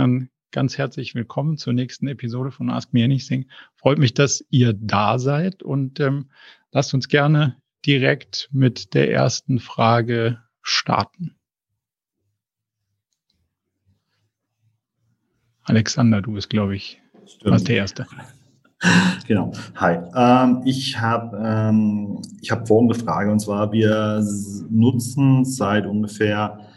dann ganz herzlich willkommen zur nächsten Episode von Ask Me Anything. Freut mich, dass ihr da seid und ähm, lasst uns gerne direkt mit der ersten Frage starten. Alexander, du bist, glaube ich, was der Erste. Genau. Hi. Ähm, ich habe ähm, ich hab folgende Frage und zwar: Wir nutzen seit ungefähr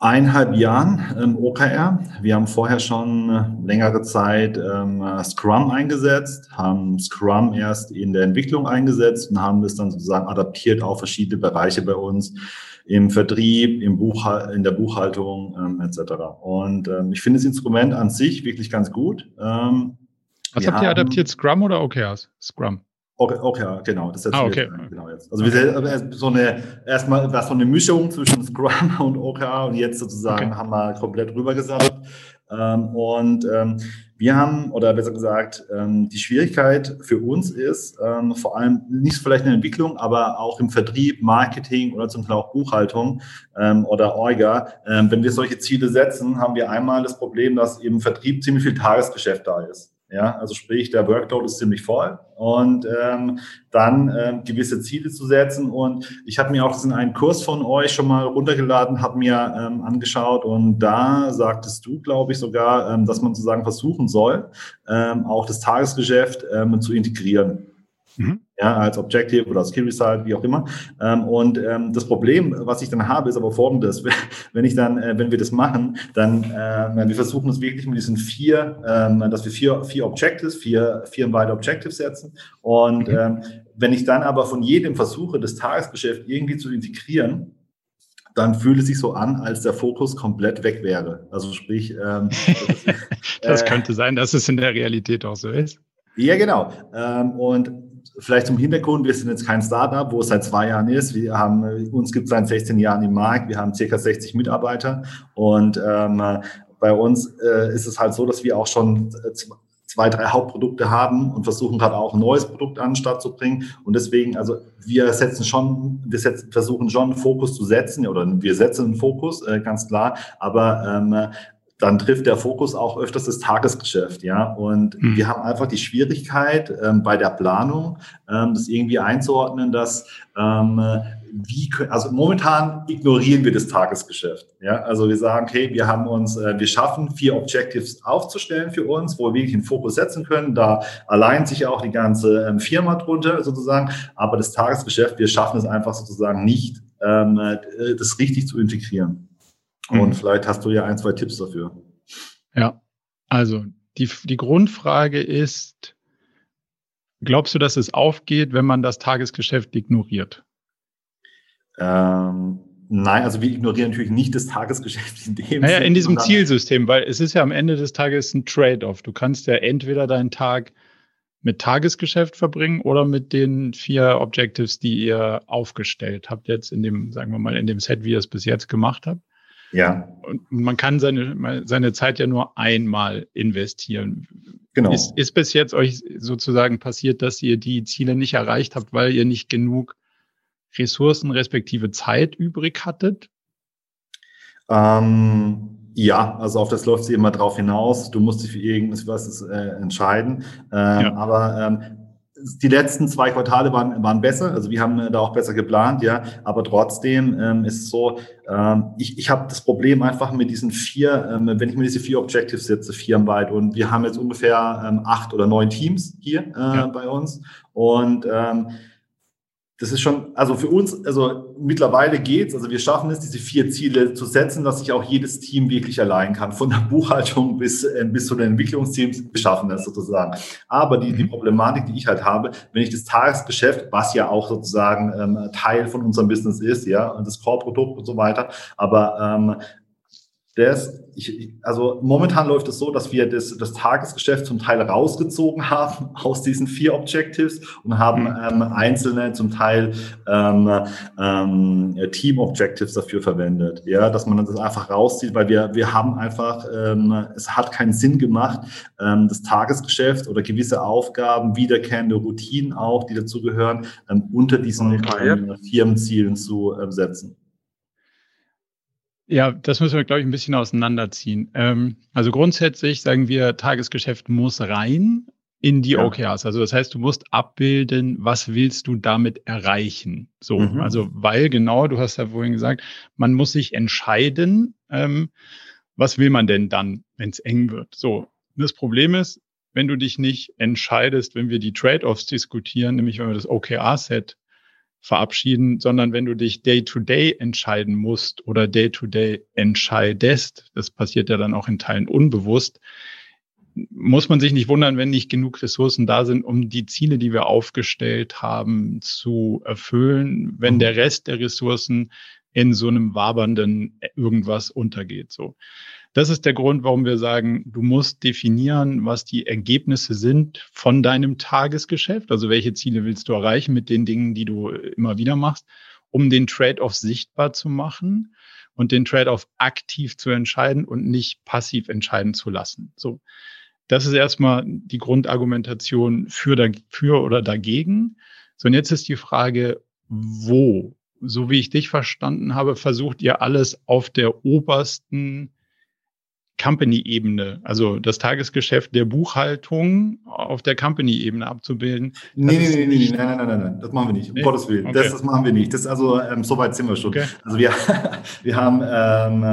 eineinhalb Jahren ähm, OKR. Wir haben vorher schon längere Zeit ähm, Scrum eingesetzt, haben Scrum erst in der Entwicklung eingesetzt und haben das dann sozusagen adaptiert auf verschiedene Bereiche bei uns im Vertrieb, im Buchhal in der Buchhaltung ähm, etc. Und ähm, ich finde das Instrument an sich wirklich ganz gut. Ähm, Was habt ihr adaptiert, Scrum oder OKRs? Scrum. Okay, okay, genau, das ah, okay. wir genau jetzt. Also wir okay. so eine erstmal war so eine Mischung zwischen Scrum und OKR und jetzt sozusagen okay. haben wir komplett rübergesattelt. Ähm, und ähm, wir haben, oder besser gesagt, ähm, die Schwierigkeit für uns ist, ähm, vor allem nicht vielleicht in der Entwicklung, aber auch im Vertrieb, Marketing oder zum Teil auch Buchhaltung ähm, oder Orga. Ähm, wenn wir solche Ziele setzen, haben wir einmal das Problem, dass im Vertrieb ziemlich viel Tagesgeschäft da ist. Ja, also sprich, der Workload ist ziemlich voll und ähm, dann ähm, gewisse Ziele zu setzen. Und ich habe mir auch diesen einen Kurs von euch schon mal runtergeladen, habe mir ähm, angeschaut und da sagtest du, glaube ich, sogar, ähm, dass man sozusagen versuchen soll, ähm, auch das Tagesgeschäft ähm, zu integrieren. Mhm. Ja, als Objective oder als Key Result, wie auch immer. Ähm, und ähm, das Problem, was ich dann habe, ist aber folgendes. Wenn ich dann, äh, wenn wir das machen, dann, äh, wir versuchen es wirklich mit diesen vier, ähm, dass wir vier, vier Objectives, vier, vier weitere Objectives setzen. Und mhm. ähm, wenn ich dann aber von jedem versuche, das Tagesgeschäft irgendwie zu integrieren, dann fühlt es sich so an, als der Fokus komplett weg wäre. Also sprich, ähm, das äh, könnte sein, dass es in der Realität auch so ist. Ja, genau. Ähm, und vielleicht zum Hintergrund, wir sind jetzt kein Startup, wo es seit zwei Jahren ist. Wir haben, uns gibt es seit 16 Jahren im Markt. Wir haben circa 60 Mitarbeiter und ähm, bei uns äh, ist es halt so, dass wir auch schon zwei, drei Hauptprodukte haben und versuchen gerade auch ein neues Produkt an den Start zu bringen. Und deswegen, also wir setzen schon, wir setzen, versuchen schon einen Fokus zu setzen oder wir setzen einen Fokus, äh, ganz klar. Aber ähm, dann trifft der Fokus auch öfters das Tagesgeschäft, ja. Und mhm. wir haben einfach die Schwierigkeit ähm, bei der Planung, ähm, das irgendwie einzuordnen, dass ähm, wie also momentan ignorieren wir das Tagesgeschäft, ja. Also wir sagen, okay, wir haben uns, äh, wir schaffen vier Objectives aufzustellen für uns, wo wir wirklich den Fokus setzen können. Da allein sich auch die ganze ähm, Firma drunter sozusagen, aber das Tagesgeschäft, wir schaffen es einfach sozusagen nicht, ähm, äh, das richtig zu integrieren. Und mhm. vielleicht hast du ja ein, zwei Tipps dafür. Ja, also die, die Grundfrage ist, glaubst du, dass es aufgeht, wenn man das Tagesgeschäft ignoriert? Ähm, nein, also wir ignorieren natürlich nicht das Tagesgeschäft in dem Naja, Sinn, in diesem Zielsystem, weil es ist ja am Ende des Tages ein Trade-off. Du kannst ja entweder deinen Tag mit Tagesgeschäft verbringen oder mit den vier Objectives, die ihr aufgestellt habt jetzt in dem, sagen wir mal, in dem Set, wie ihr es bis jetzt gemacht habt. Ja. Und man kann seine, seine Zeit ja nur einmal investieren. Genau. Ist, ist bis jetzt euch sozusagen passiert, dass ihr die Ziele nicht erreicht habt, weil ihr nicht genug Ressourcen respektive Zeit übrig hattet? Ähm, ja, also auf das läuft sie immer drauf hinaus. Du musst dich für irgendwas äh, entscheiden. Ähm, ja. Aber ähm, die letzten zwei Quartale waren, waren besser, also wir haben äh, da auch besser geplant, ja, aber trotzdem ähm, ist es so, ähm, ich, ich habe das Problem einfach mit diesen vier, ähm, wenn ich mir diese vier Objectives setze, firmenweit und wir haben jetzt ungefähr ähm, acht oder neun Teams hier äh, ja. bei uns. Und ähm, das ist schon, also für uns, also mittlerweile geht's. Also wir schaffen es, diese vier Ziele zu setzen, dass sich auch jedes Team wirklich allein kann. Von der Buchhaltung bis, äh, bis zu den Entwicklungsteams. Wir schaffen das sozusagen. Aber die, die mhm. Problematik, die ich halt habe, wenn ich das Tagesgeschäft, was ja auch sozusagen ähm, Teil von unserem Business ist, ja, und das Core-Produkt und so weiter, aber ähm, das, ich, also momentan läuft es so, dass wir das, das Tagesgeschäft zum Teil rausgezogen haben aus diesen vier Objectives und haben mhm. ähm, einzelne zum Teil ähm, ähm, Team Objectives dafür verwendet. Ja, dass man das einfach rauszieht, weil wir, wir haben einfach, ähm, es hat keinen Sinn gemacht, ähm, das Tagesgeschäft oder gewisse Aufgaben, wiederkehrende Routinen auch, die dazugehören, ähm, unter diesen ähm, Firmenzielen zu ähm, setzen. Ja, das müssen wir, glaube ich, ein bisschen auseinanderziehen. Ähm, also grundsätzlich sagen wir, Tagesgeschäft muss rein in die ja. OKRs. Also das heißt, du musst abbilden, was willst du damit erreichen. So, mhm. also weil genau, du hast ja vorhin gesagt, man muss sich entscheiden, ähm, was will man denn dann, wenn es eng wird. So, das Problem ist, wenn du dich nicht entscheidest, wenn wir die Trade-offs diskutieren, nämlich wenn wir das OKR-Set verabschieden, sondern wenn du dich Day-to-Day -Day entscheiden musst oder Day-to-Day -Day entscheidest, das passiert ja dann auch in Teilen unbewusst, muss man sich nicht wundern, wenn nicht genug Ressourcen da sind, um die Ziele, die wir aufgestellt haben, zu erfüllen, wenn mhm. der Rest der Ressourcen in so einem wabernden irgendwas untergeht. So. Das ist der Grund, warum wir sagen, du musst definieren, was die Ergebnisse sind von deinem Tagesgeschäft. Also welche Ziele willst du erreichen mit den Dingen, die du immer wieder machst, um den Trade-off sichtbar zu machen und den Trade-off aktiv zu entscheiden und nicht passiv entscheiden zu lassen. So. Das ist erstmal die Grundargumentation für, für oder dagegen. So, und jetzt ist die Frage, wo? So wie ich dich verstanden habe, versucht ihr alles auf der obersten Company-Ebene, also das Tagesgeschäft der Buchhaltung auf der Company-Ebene abzubilden. Nee, nee, nee, nee, nein, nein, nein, nein, das machen wir nicht, um nee? Gottes Willen. Okay. Das, das machen wir nicht. Das ist also, ähm, so weit sind wir schon. Okay. Also wir, wir haben ähm,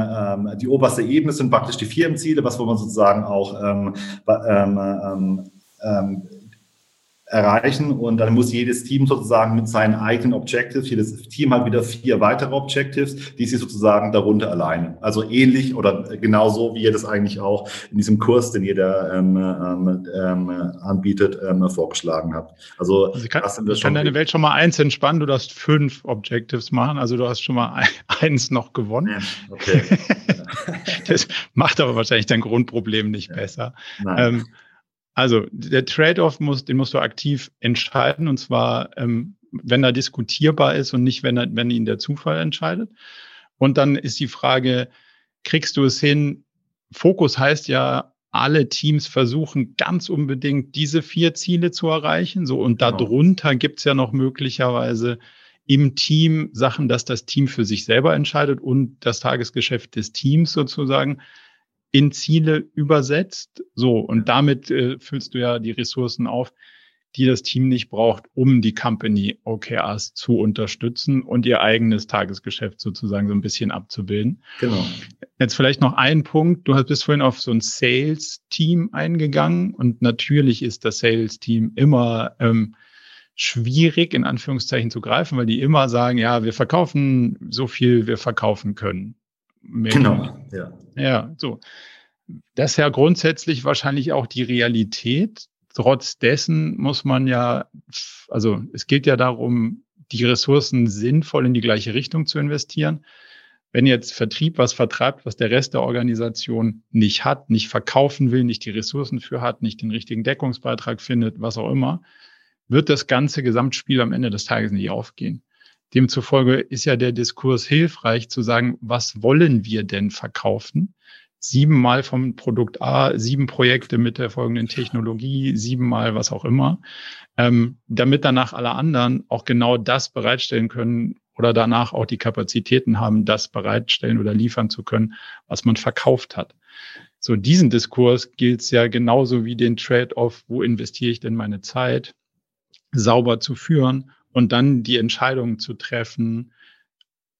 ähm, die oberste Ebene sind praktisch die Firmenziele, was wo man sozusagen auch ähm, ähm, ähm, ähm erreichen und dann muss jedes Team sozusagen mit seinen eigenen Objectives, jedes Team hat wieder vier weitere Objectives, die sie sozusagen darunter alleine. Also ähnlich oder genauso, wie ihr das eigentlich auch in diesem Kurs, den ihr da ähm, ähm, ähm, anbietet, ähm, vorgeschlagen habt. Also, also kann, das kann deine Welt schon mal eins entspannen, du darfst fünf Objectives machen, also du hast schon mal eins noch gewonnen. Okay. das macht aber wahrscheinlich dein Grundproblem nicht ja. besser. Nein. Also der Trade-off muss, den musst du aktiv entscheiden und zwar, ähm, wenn er diskutierbar ist und nicht, wenn, er, wenn ihn der Zufall entscheidet. Und dann ist die Frage, kriegst du es hin? Fokus heißt ja, alle Teams versuchen ganz unbedingt diese vier Ziele zu erreichen. So und genau. darunter gibt's ja noch möglicherweise im Team Sachen, dass das Team für sich selber entscheidet und das Tagesgeschäft des Teams sozusagen in Ziele übersetzt. So, und damit äh, füllst du ja die Ressourcen auf, die das Team nicht braucht, um die Company OKRs zu unterstützen und ihr eigenes Tagesgeschäft sozusagen so ein bisschen abzubilden. Genau. Jetzt vielleicht noch ein Punkt. Du bist vorhin auf so ein Sales-Team eingegangen und natürlich ist das Sales-Team immer ähm, schwierig in Anführungszeichen zu greifen, weil die immer sagen, ja, wir verkaufen so viel wir verkaufen können. Mehr genau, ja. Ja, so. Das ist ja grundsätzlich wahrscheinlich auch die Realität. Trotz dessen muss man ja, also es geht ja darum, die Ressourcen sinnvoll in die gleiche Richtung zu investieren. Wenn jetzt Vertrieb was vertreibt, was der Rest der Organisation nicht hat, nicht verkaufen will, nicht die Ressourcen für hat, nicht den richtigen Deckungsbeitrag findet, was auch immer, wird das ganze Gesamtspiel am Ende des Tages nicht aufgehen. Demzufolge ist ja der Diskurs hilfreich zu sagen, was wollen wir denn verkaufen? Siebenmal vom Produkt A, sieben Projekte mit der folgenden Technologie, siebenmal was auch immer, ähm, damit danach alle anderen auch genau das bereitstellen können oder danach auch die Kapazitäten haben, das bereitstellen oder liefern zu können, was man verkauft hat. So diesen Diskurs gilt es ja genauso wie den Trade-off, wo investiere ich denn meine Zeit, sauber zu führen und dann die Entscheidung zu treffen,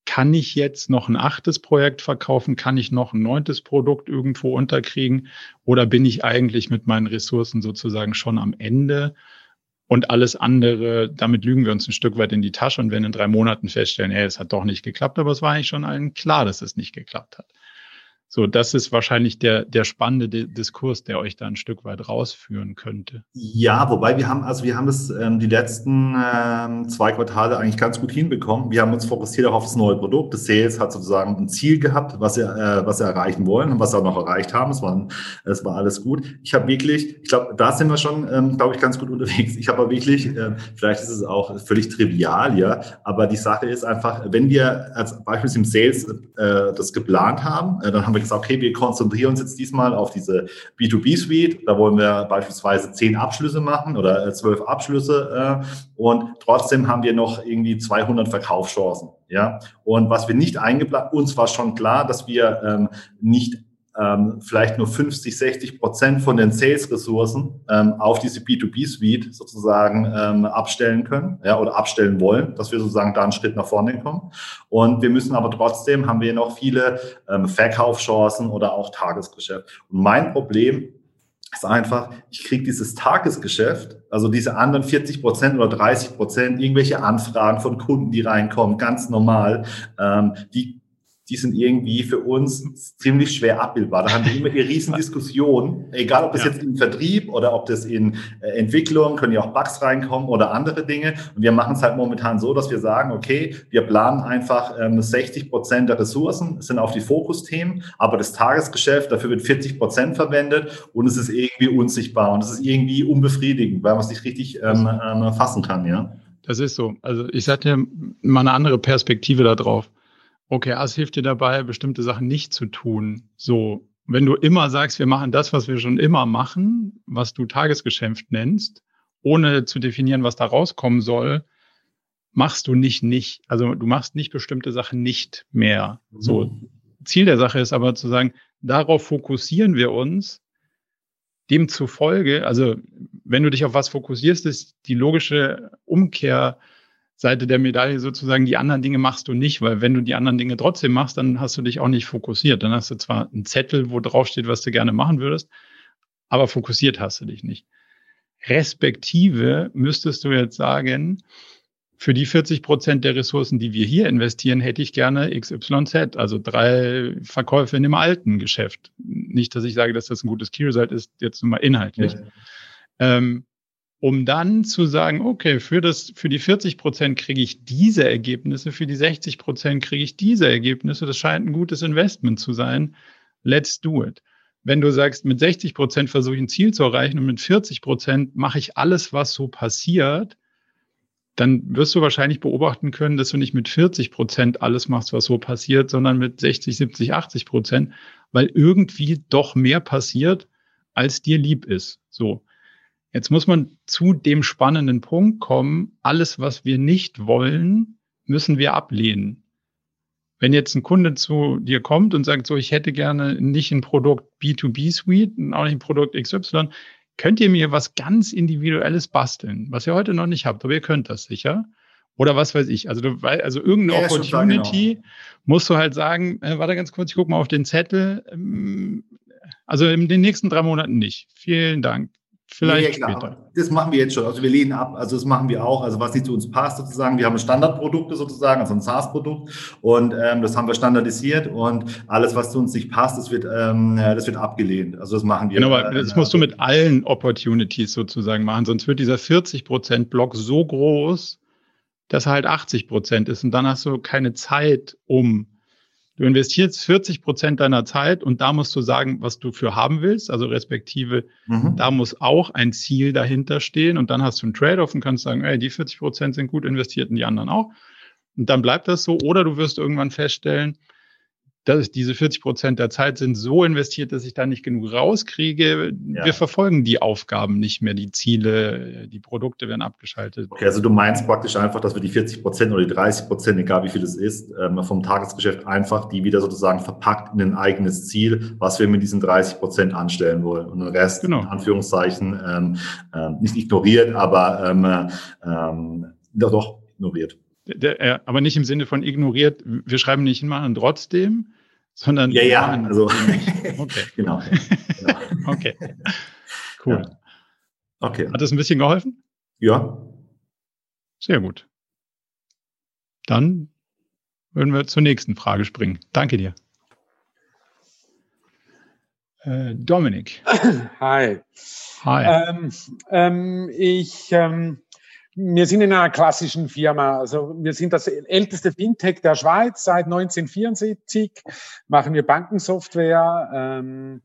kann ich jetzt noch ein achtes Projekt verkaufen? Kann ich noch ein neuntes Produkt irgendwo unterkriegen? Oder bin ich eigentlich mit meinen Ressourcen sozusagen schon am Ende? Und alles andere, damit lügen wir uns ein Stück weit in die Tasche und wenn in drei Monaten feststellen, hey, es hat doch nicht geklappt, aber es war eigentlich schon allen klar, dass es nicht geklappt hat. So, das ist wahrscheinlich der, der spannende Diskurs, der euch da ein Stück weit rausführen könnte. Ja, wobei wir haben, also wir haben es ähm, die letzten ähm, zwei Quartale eigentlich ganz gut hinbekommen. Wir haben uns fokussiert auch auf das neue Produkt. Das Sales hat sozusagen ein Ziel gehabt, was sie, äh, was sie erreichen wollen und was sie auch noch erreicht haben. Es war, es war alles gut. Ich habe wirklich, ich glaube, da sind wir schon, ähm, glaube ich, ganz gut unterwegs. Ich habe aber wirklich, äh, vielleicht ist es auch völlig trivial, ja, aber die Sache ist einfach, wenn wir als Beispiel im Sales äh, das geplant haben, äh, dann haben wir gesagt, okay, wir konzentrieren uns jetzt diesmal auf diese B2B-Suite. Da wollen wir beispielsweise zehn Abschlüsse machen oder äh, zwölf Abschlüsse äh, und trotzdem haben wir noch irgendwie 200 Verkaufschancen. Ja, und was wir nicht eingeplant, uns war schon klar, dass wir ähm, nicht ähm, vielleicht nur 50, 60 Prozent von den Sales-Ressourcen ähm, auf diese B2B-Suite sozusagen ähm, abstellen können ja, oder abstellen wollen, dass wir sozusagen da einen Schritt nach vorne kommen. Und wir müssen aber trotzdem, haben wir noch viele ähm, Verkaufschancen oder auch Tagesgeschäft. Und mein Problem ist einfach, ich kriege dieses Tagesgeschäft, also diese anderen 40 Prozent oder 30 Prozent, irgendwelche Anfragen von Kunden, die reinkommen, ganz normal, ähm, die die sind irgendwie für uns ziemlich schwer abbildbar. Da haben wir immer die Riesendiskussion, egal ob das ja. jetzt im Vertrieb oder ob das in äh, Entwicklung, können ja auch Bugs reinkommen oder andere Dinge. Und wir machen es halt momentan so, dass wir sagen, okay, wir planen einfach ähm, 60 Prozent der Ressourcen sind auf die Fokusthemen, aber das Tagesgeschäft, dafür wird 40 Prozent verwendet und es ist irgendwie unsichtbar und es ist irgendwie unbefriedigend, weil man es nicht richtig ähm, ähm, fassen kann, ja. Das ist so. Also ich hatte mal eine andere Perspektive da drauf. OKRs hilft dir dabei, bestimmte Sachen nicht zu tun. So, wenn du immer sagst, wir machen das, was wir schon immer machen, was du Tagesgeschäft nennst, ohne zu definieren, was da rauskommen soll, machst du nicht nicht. Also du machst nicht bestimmte Sachen nicht mehr. So, mhm. Ziel der Sache ist aber zu sagen, darauf fokussieren wir uns. Demzufolge, also wenn du dich auf was fokussierst, ist die logische Umkehr Seite der Medaille sozusagen, die anderen Dinge machst du nicht, weil wenn du die anderen Dinge trotzdem machst, dann hast du dich auch nicht fokussiert. Dann hast du zwar einen Zettel, wo drauf steht, was du gerne machen würdest, aber fokussiert hast du dich nicht. Respektive müsstest du jetzt sagen, für die 40 Prozent der Ressourcen, die wir hier investieren, hätte ich gerne XYZ, also drei Verkäufe in dem alten Geschäft. Nicht, dass ich sage, dass das ein gutes Key Result ist, jetzt nur mal inhaltlich. Ja. Ähm, um dann zu sagen, okay, für, das, für die 40 Prozent kriege ich diese Ergebnisse, für die 60 Prozent kriege ich diese Ergebnisse. Das scheint ein gutes Investment zu sein. Let's do it. Wenn du sagst, mit 60 Prozent versuche ich ein Ziel zu erreichen und mit 40 Prozent mache ich alles, was so passiert, dann wirst du wahrscheinlich beobachten können, dass du nicht mit 40 Prozent alles machst, was so passiert, sondern mit 60, 70, 80 Prozent, weil irgendwie doch mehr passiert, als dir lieb ist. So. Jetzt muss man zu dem spannenden Punkt kommen, alles, was wir nicht wollen, müssen wir ablehnen. Wenn jetzt ein Kunde zu dir kommt und sagt, so, ich hätte gerne nicht ein Produkt B2B Suite und auch nicht ein Produkt XY, könnt ihr mir was ganz Individuelles basteln, was ihr heute noch nicht habt, aber ihr könnt das sicher. Oder was weiß ich. Also, du, also irgendeine ja, Opportunity genau. musst du halt sagen, äh, warte ganz kurz, ich gucke mal auf den Zettel. Ähm, also in den nächsten drei Monaten nicht. Vielen Dank. Vielleicht ja, später. Das machen wir jetzt schon. Also wir lehnen ab. Also das machen wir auch. Also was nicht zu uns passt sozusagen. Wir haben Standardprodukte sozusagen, also ein SaaS-Produkt und ähm, das haben wir standardisiert und alles, was zu uns nicht passt, das wird, ähm, das wird abgelehnt. Also das machen wir. Genau, aber äh, das musst du mit allen Opportunities sozusagen machen. Sonst wird dieser 40 Prozent Block so groß, dass er halt 80 Prozent ist und dann hast du keine Zeit, um Du investierst 40 Prozent deiner Zeit und da musst du sagen, was du für haben willst, also respektive, mhm. da muss auch ein Ziel dahinter stehen und dann hast du einen Trade-off und kannst sagen, ey, die 40 Prozent sind gut investiert und die anderen auch. Und dann bleibt das so oder du wirst irgendwann feststellen, dass diese 40 Prozent der Zeit sind so investiert, dass ich da nicht genug rauskriege. Ja. Wir verfolgen die Aufgaben nicht mehr, die Ziele, die Produkte werden abgeschaltet. Okay, also du meinst praktisch einfach, dass wir die 40 Prozent oder die 30 Prozent, egal wie viel es ist, ähm, vom Tagesgeschäft einfach die wieder sozusagen verpackt in ein eigenes Ziel, was wir mit diesen 30 Prozent anstellen wollen. Und den Rest, genau. in Anführungszeichen, ähm, ähm, nicht ignoriert, aber ähm, ähm, doch ignoriert. Der, der, aber nicht im Sinne von ignoriert, wir schreiben nicht hin, machen trotzdem, sondern. Ja, ja, also. Okay. genau. genau. okay. Cool. Ja. Okay. Hat das ein bisschen geholfen? Ja. Sehr gut. Dann würden wir zur nächsten Frage springen. Danke dir. Äh, Dominik. Hi. Hi. Ähm, ähm, ich ähm, wir sind in einer klassischen Firma. Also wir sind das älteste Fintech der Schweiz seit 1974, machen wir Bankensoftware. Ähm,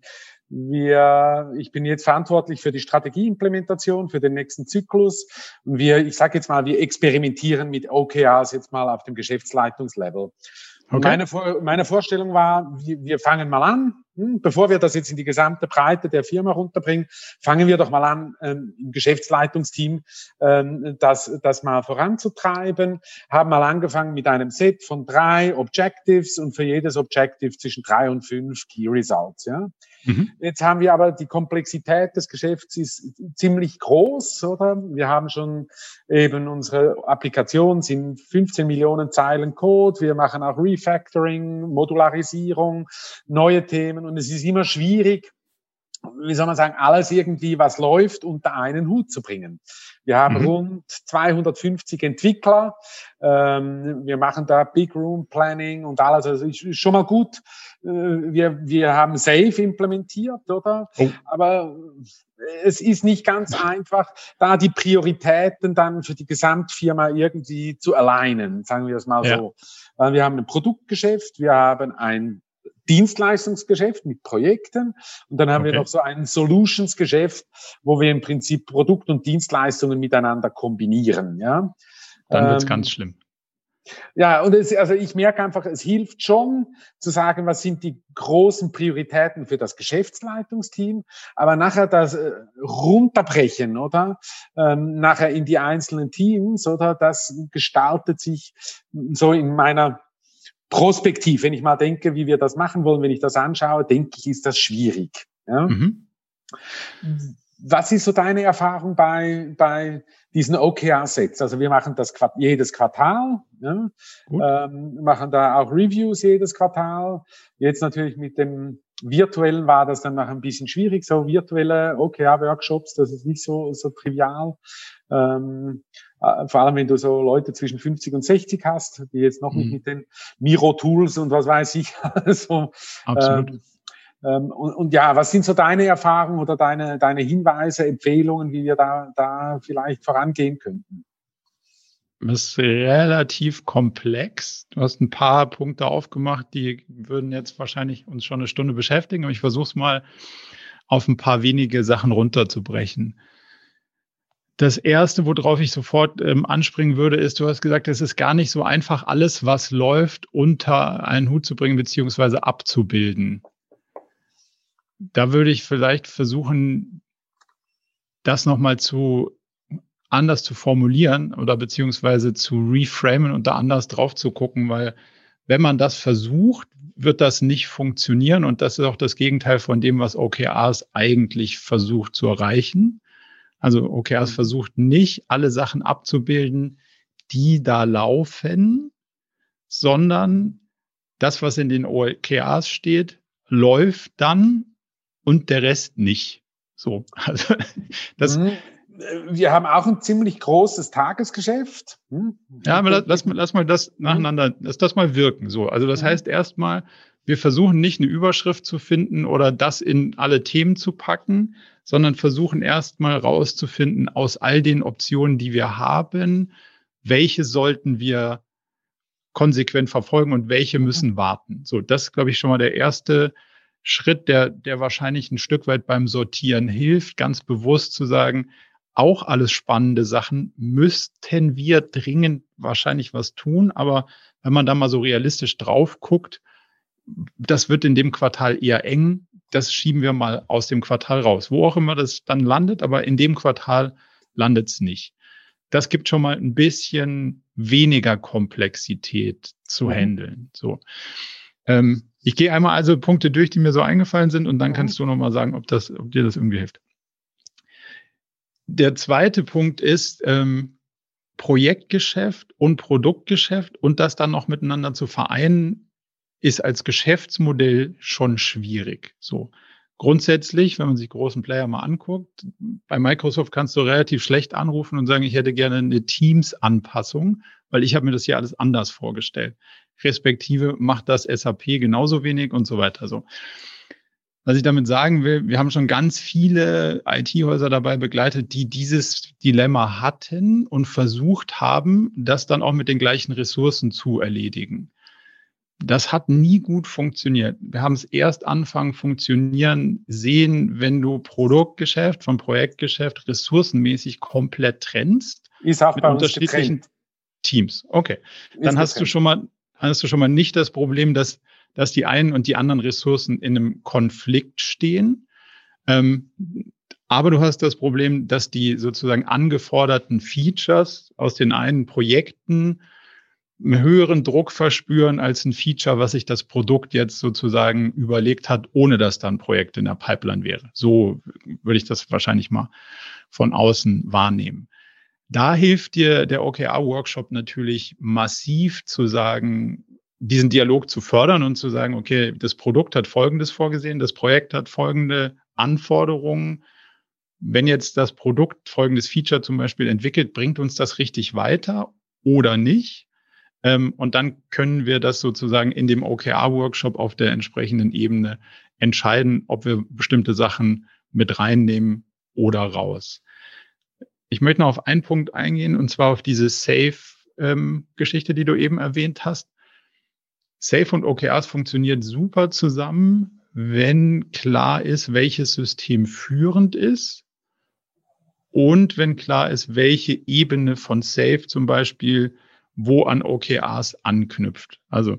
wir, ich bin jetzt verantwortlich für die Strategieimplementation für den nächsten Zyklus. Und wir, ich sage jetzt mal, wir experimentieren mit OKRs jetzt mal auf dem Geschäftsleitungslevel. Okay. Meine, meine Vorstellung war, wir fangen mal an, bevor wir das jetzt in die gesamte Breite der Firma runterbringen, fangen wir doch mal an, ähm, im Geschäftsleitungsteam ähm, das, das mal voranzutreiben, haben mal angefangen mit einem Set von drei Objectives und für jedes Objective zwischen drei und fünf Key Results. Ja? Mhm. Jetzt haben wir aber die Komplexität des Geschäfts ist ziemlich groß, oder? Wir haben schon eben unsere Applikation sind 15 Millionen Zeilen Code. Wir machen auch Refactoring, Modularisierung, neue Themen und es ist immer schwierig, wie soll man sagen, alles irgendwie, was läuft, unter einen Hut zu bringen. Wir haben mhm. rund 250 Entwickler. Ähm, wir machen da Big Room Planning und alles. Also ist schon mal gut. Äh, wir, wir haben Safe implementiert, oder? Oh. Aber es ist nicht ganz einfach, da die Prioritäten dann für die Gesamtfirma irgendwie zu alignen, sagen wir es mal ja. so. Wir haben ein Produktgeschäft, wir haben ein Dienstleistungsgeschäft mit Projekten und dann haben okay. wir noch so ein Solutions-Geschäft, wo wir im Prinzip Produkt und Dienstleistungen miteinander kombinieren. Ja, dann wird's ähm, ganz schlimm. Ja, und es, also ich merke einfach, es hilft schon zu sagen, was sind die großen Prioritäten für das Geschäftsleitungsteam, aber nachher das äh, runterbrechen, oder? Ähm, nachher in die einzelnen Teams, oder? Das gestaltet sich so in meiner prospektiv, wenn ich mal denke, wie wir das machen wollen, wenn ich das anschaue, denke ich, ist das schwierig. Ja? Mhm. Was ist so deine Erfahrung bei, bei diesen OKR-Sets? Also wir machen das jedes Quartal, ja? ähm, machen da auch Reviews jedes Quartal. Jetzt natürlich mit dem virtuellen war das dann noch ein bisschen schwierig, so virtuelle OKR-Workshops, das ist nicht so, so trivial. Ähm, äh, vor allem wenn du so Leute zwischen 50 und 60 hast, die jetzt noch mhm. nicht mit den Miro-Tools und was weiß ich. also, Absolut. Ähm, ähm, und, und, ja, was sind so deine Erfahrungen oder deine, deine Hinweise, Empfehlungen, wie wir da, da vielleicht vorangehen könnten? Das ist relativ komplex. Du hast ein paar Punkte aufgemacht, die würden jetzt wahrscheinlich uns schon eine Stunde beschäftigen, aber ich versuche es mal auf ein paar wenige Sachen runterzubrechen. Das erste, worauf ich sofort ähm, anspringen würde, ist, du hast gesagt, es ist gar nicht so einfach, alles, was läuft, unter einen Hut zu bringen, beziehungsweise abzubilden. Da würde ich vielleicht versuchen, das nochmal zu anders zu formulieren oder beziehungsweise zu reframen und da anders drauf zu gucken, weil wenn man das versucht, wird das nicht funktionieren und das ist auch das Gegenteil von dem, was OKRs eigentlich versucht zu erreichen. Also OKRs mhm. versucht nicht, alle Sachen abzubilden, die da laufen, sondern das, was in den OKRs steht, läuft dann und der Rest nicht. So, also das. Mhm. Wir haben auch ein ziemlich großes Tagesgeschäft. Hm? Ja, aber lass, lass, mal, lass mal das nacheinander, lass das mal wirken. So, also das mhm. heißt erstmal, wir versuchen nicht eine Überschrift zu finden oder das in alle Themen zu packen, sondern versuchen erstmal rauszufinden aus all den Optionen, die wir haben, welche sollten wir konsequent verfolgen und welche mhm. müssen warten. So, das ist, glaube ich, schon mal der erste Schritt, der, der wahrscheinlich ein Stück weit beim Sortieren hilft, ganz bewusst zu sagen, auch alles spannende Sachen müssten wir dringend wahrscheinlich was tun. Aber wenn man da mal so realistisch drauf guckt, das wird in dem Quartal eher eng das schieben wir mal aus dem Quartal raus. Wo auch immer das dann landet, aber in dem Quartal landet es nicht. Das gibt schon mal ein bisschen weniger Komplexität zu mhm. handeln. So. Ähm, ich gehe einmal also Punkte durch, die mir so eingefallen sind, und dann kannst du nochmal sagen, ob das, ob dir das irgendwie hilft. Der zweite Punkt ist ähm, Projektgeschäft und Produktgeschäft und das dann noch miteinander zu vereinen, ist als Geschäftsmodell schon schwierig. So. Grundsätzlich, wenn man sich großen Player mal anguckt, bei Microsoft kannst du relativ schlecht anrufen und sagen, ich hätte gerne eine Teams-Anpassung, weil ich habe mir das hier alles anders vorgestellt. Respektive macht das SAP genauso wenig und so weiter. So. Was ich damit sagen will, wir haben schon ganz viele IT-Häuser dabei begleitet, die dieses Dilemma hatten und versucht haben, das dann auch mit den gleichen Ressourcen zu erledigen. Das hat nie gut funktioniert. Wir haben es erst anfangen funktionieren sehen, wenn du Produktgeschäft von Projektgeschäft ressourcenmäßig komplett trennst. Ist auch bei unterschiedlichen Teams. Okay. Dann hast du schon mal hast du schon mal nicht das Problem, dass, dass die einen und die anderen Ressourcen in einem Konflikt stehen. Ähm, aber du hast das Problem, dass die sozusagen angeforderten Features aus den einen Projekten einen höheren Druck verspüren als ein Feature, was sich das Produkt jetzt sozusagen überlegt hat, ohne dass da ein Projekt in der Pipeline wäre. So würde ich das wahrscheinlich mal von außen wahrnehmen. Da hilft dir der OKR-Workshop natürlich massiv zu sagen, diesen Dialog zu fördern und zu sagen, okay, das Produkt hat Folgendes vorgesehen, das Projekt hat folgende Anforderungen. Wenn jetzt das Produkt folgendes Feature zum Beispiel entwickelt, bringt uns das richtig weiter oder nicht? Ähm, und dann können wir das sozusagen in dem OKR-Workshop auf der entsprechenden Ebene entscheiden, ob wir bestimmte Sachen mit reinnehmen oder raus. Ich möchte noch auf einen Punkt eingehen, und zwar auf diese Safe-Geschichte, ähm, die du eben erwähnt hast. Safe und OKRs funktioniert super zusammen, wenn klar ist, welches System führend ist und wenn klar ist, welche Ebene von Safe zum Beispiel wo an OKRs anknüpft. Also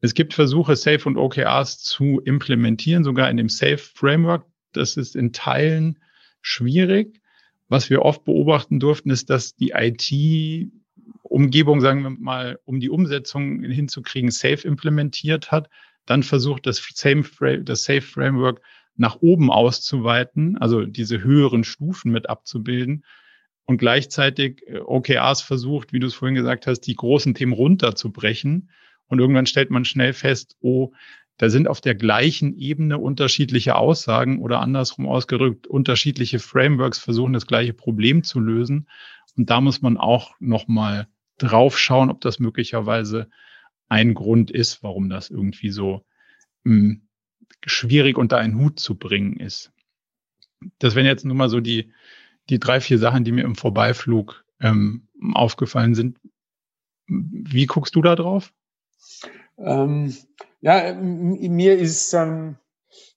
es gibt Versuche, Safe und OKRs zu implementieren, sogar in dem Safe Framework. Das ist in Teilen schwierig. Was wir oft beobachten durften, ist, dass die IT-Umgebung, sagen wir mal, um die Umsetzung hinzukriegen, Safe implementiert hat, dann versucht, das Safe, das Safe Framework nach oben auszuweiten, also diese höheren Stufen mit abzubilden und gleichzeitig äh, OKRs versucht, wie du es vorhin gesagt hast, die großen Themen runterzubrechen. Und irgendwann stellt man schnell fest, oh, da sind auf der gleichen Ebene unterschiedliche Aussagen oder andersrum ausgedrückt, unterschiedliche Frameworks versuchen das gleiche Problem zu lösen. Und da muss man auch nochmal drauf schauen, ob das möglicherweise ein Grund ist, warum das irgendwie so mh, hm, schwierig unter einen Hut zu bringen ist. Das wären jetzt nur mal so die, die drei, vier Sachen, die mir im Vorbeiflug ähm, aufgefallen sind. Wie guckst du da drauf? Ähm, ja, mir ist, ähm,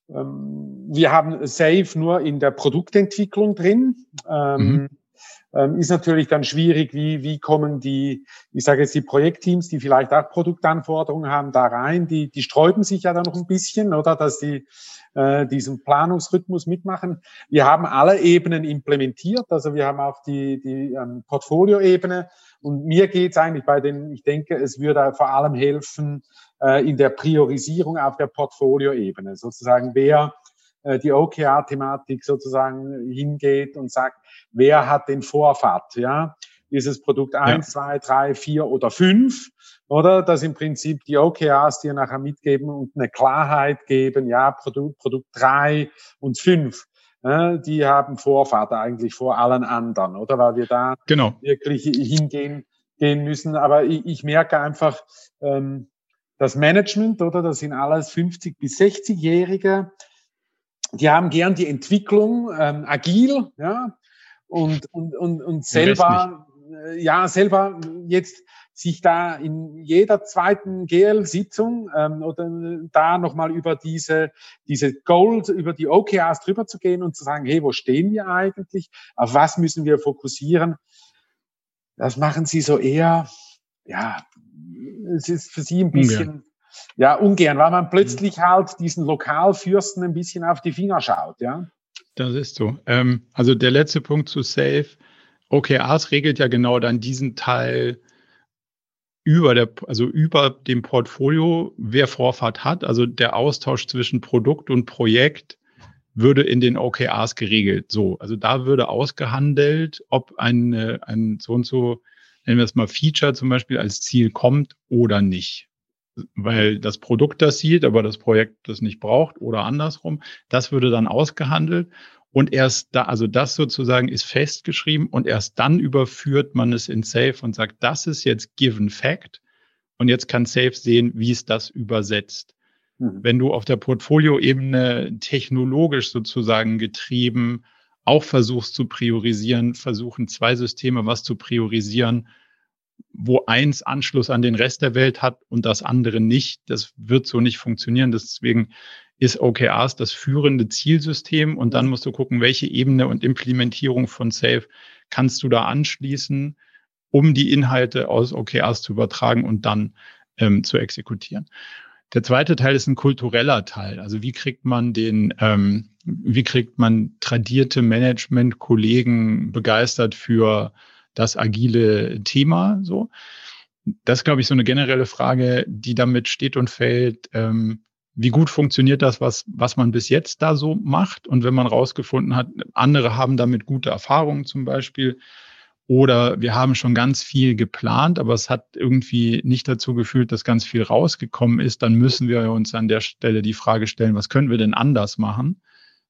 ähm, wir haben Safe nur in der Produktentwicklung drin. Ähm, mhm. Ähm, ist natürlich dann schwierig, wie, wie kommen die, ich sage jetzt die Projektteams, die vielleicht auch Produktanforderungen haben, da rein. Die, die sträuben sich ja dann noch ein bisschen, oder, dass die äh, diesen Planungsrhythmus mitmachen. Wir haben alle Ebenen implementiert, also wir haben auch die, die ähm, Portfolio-Ebene. Und mir geht es eigentlich bei den, ich denke, es würde vor allem helfen äh, in der Priorisierung auf der Portfolio-Ebene. Sozusagen, wer äh, die OKR-Thematik sozusagen hingeht und sagt, wer hat den Vorfahrt, ja? Ist es Produkt eins, zwei, drei, vier oder fünf? Oder dass im Prinzip die OKRs dir nachher mitgeben und eine Klarheit geben, ja, Produkt, Produkt drei und fünf. Die haben Vorfahrt eigentlich vor allen anderen, oder? Weil wir da genau. wirklich hingehen gehen müssen. Aber ich, ich merke einfach, ähm, das Management, oder? Das sind alles 50 bis 60-Jährige. Die haben gern die Entwicklung ähm, agil, ja, und, und, und, und selber, äh, ja, selber jetzt sich da in jeder zweiten GL-Sitzung ähm, oder da nochmal über diese, diese Goals, über die OKRs drüber zu gehen und zu sagen, hey, wo stehen wir eigentlich? Auf was müssen wir fokussieren? Das machen sie so eher, ja, es ist für sie ein bisschen, ungern. ja, ungern, weil man plötzlich mhm. halt diesen Lokalfürsten ein bisschen auf die Finger schaut, ja. Das ist so. Ähm, also der letzte Punkt zu Safe. OKRs regelt ja genau dann diesen Teil über der, also über dem Portfolio, wer Vorfahrt hat, also der Austausch zwischen Produkt und Projekt würde in den OKRs geregelt. So, also da würde ausgehandelt, ob ein, ein so und so, nennen wir es mal Feature zum Beispiel als Ziel kommt oder nicht. Weil das Produkt das sieht, aber das Projekt das nicht braucht oder andersrum. Das würde dann ausgehandelt. Und erst da, also das sozusagen ist festgeschrieben und erst dann überführt man es in Safe und sagt, das ist jetzt given fact. Und jetzt kann Safe sehen, wie es das übersetzt. Mhm. Wenn du auf der Portfolioebene technologisch sozusagen getrieben auch versuchst zu priorisieren, versuchen zwei Systeme was zu priorisieren, wo eins Anschluss an den Rest der Welt hat und das andere nicht. Das wird so nicht funktionieren. Deswegen ist OKRs das führende Zielsystem und dann musst du gucken, welche Ebene und Implementierung von Safe kannst du da anschließen, um die Inhalte aus OKRs zu übertragen und dann ähm, zu exekutieren. Der zweite Teil ist ein kultureller Teil. Also wie kriegt man den, ähm, wie kriegt man tradierte Management-Kollegen begeistert für das agile Thema? So, das ist, glaube ich, so eine generelle Frage, die damit steht und fällt. Ähm, wie gut funktioniert das, was, was man bis jetzt da so macht? Und wenn man rausgefunden hat, andere haben damit gute Erfahrungen zum Beispiel, oder wir haben schon ganz viel geplant, aber es hat irgendwie nicht dazu gefühlt, dass ganz viel rausgekommen ist. Dann müssen wir uns an der Stelle die Frage stellen, was können wir denn anders machen,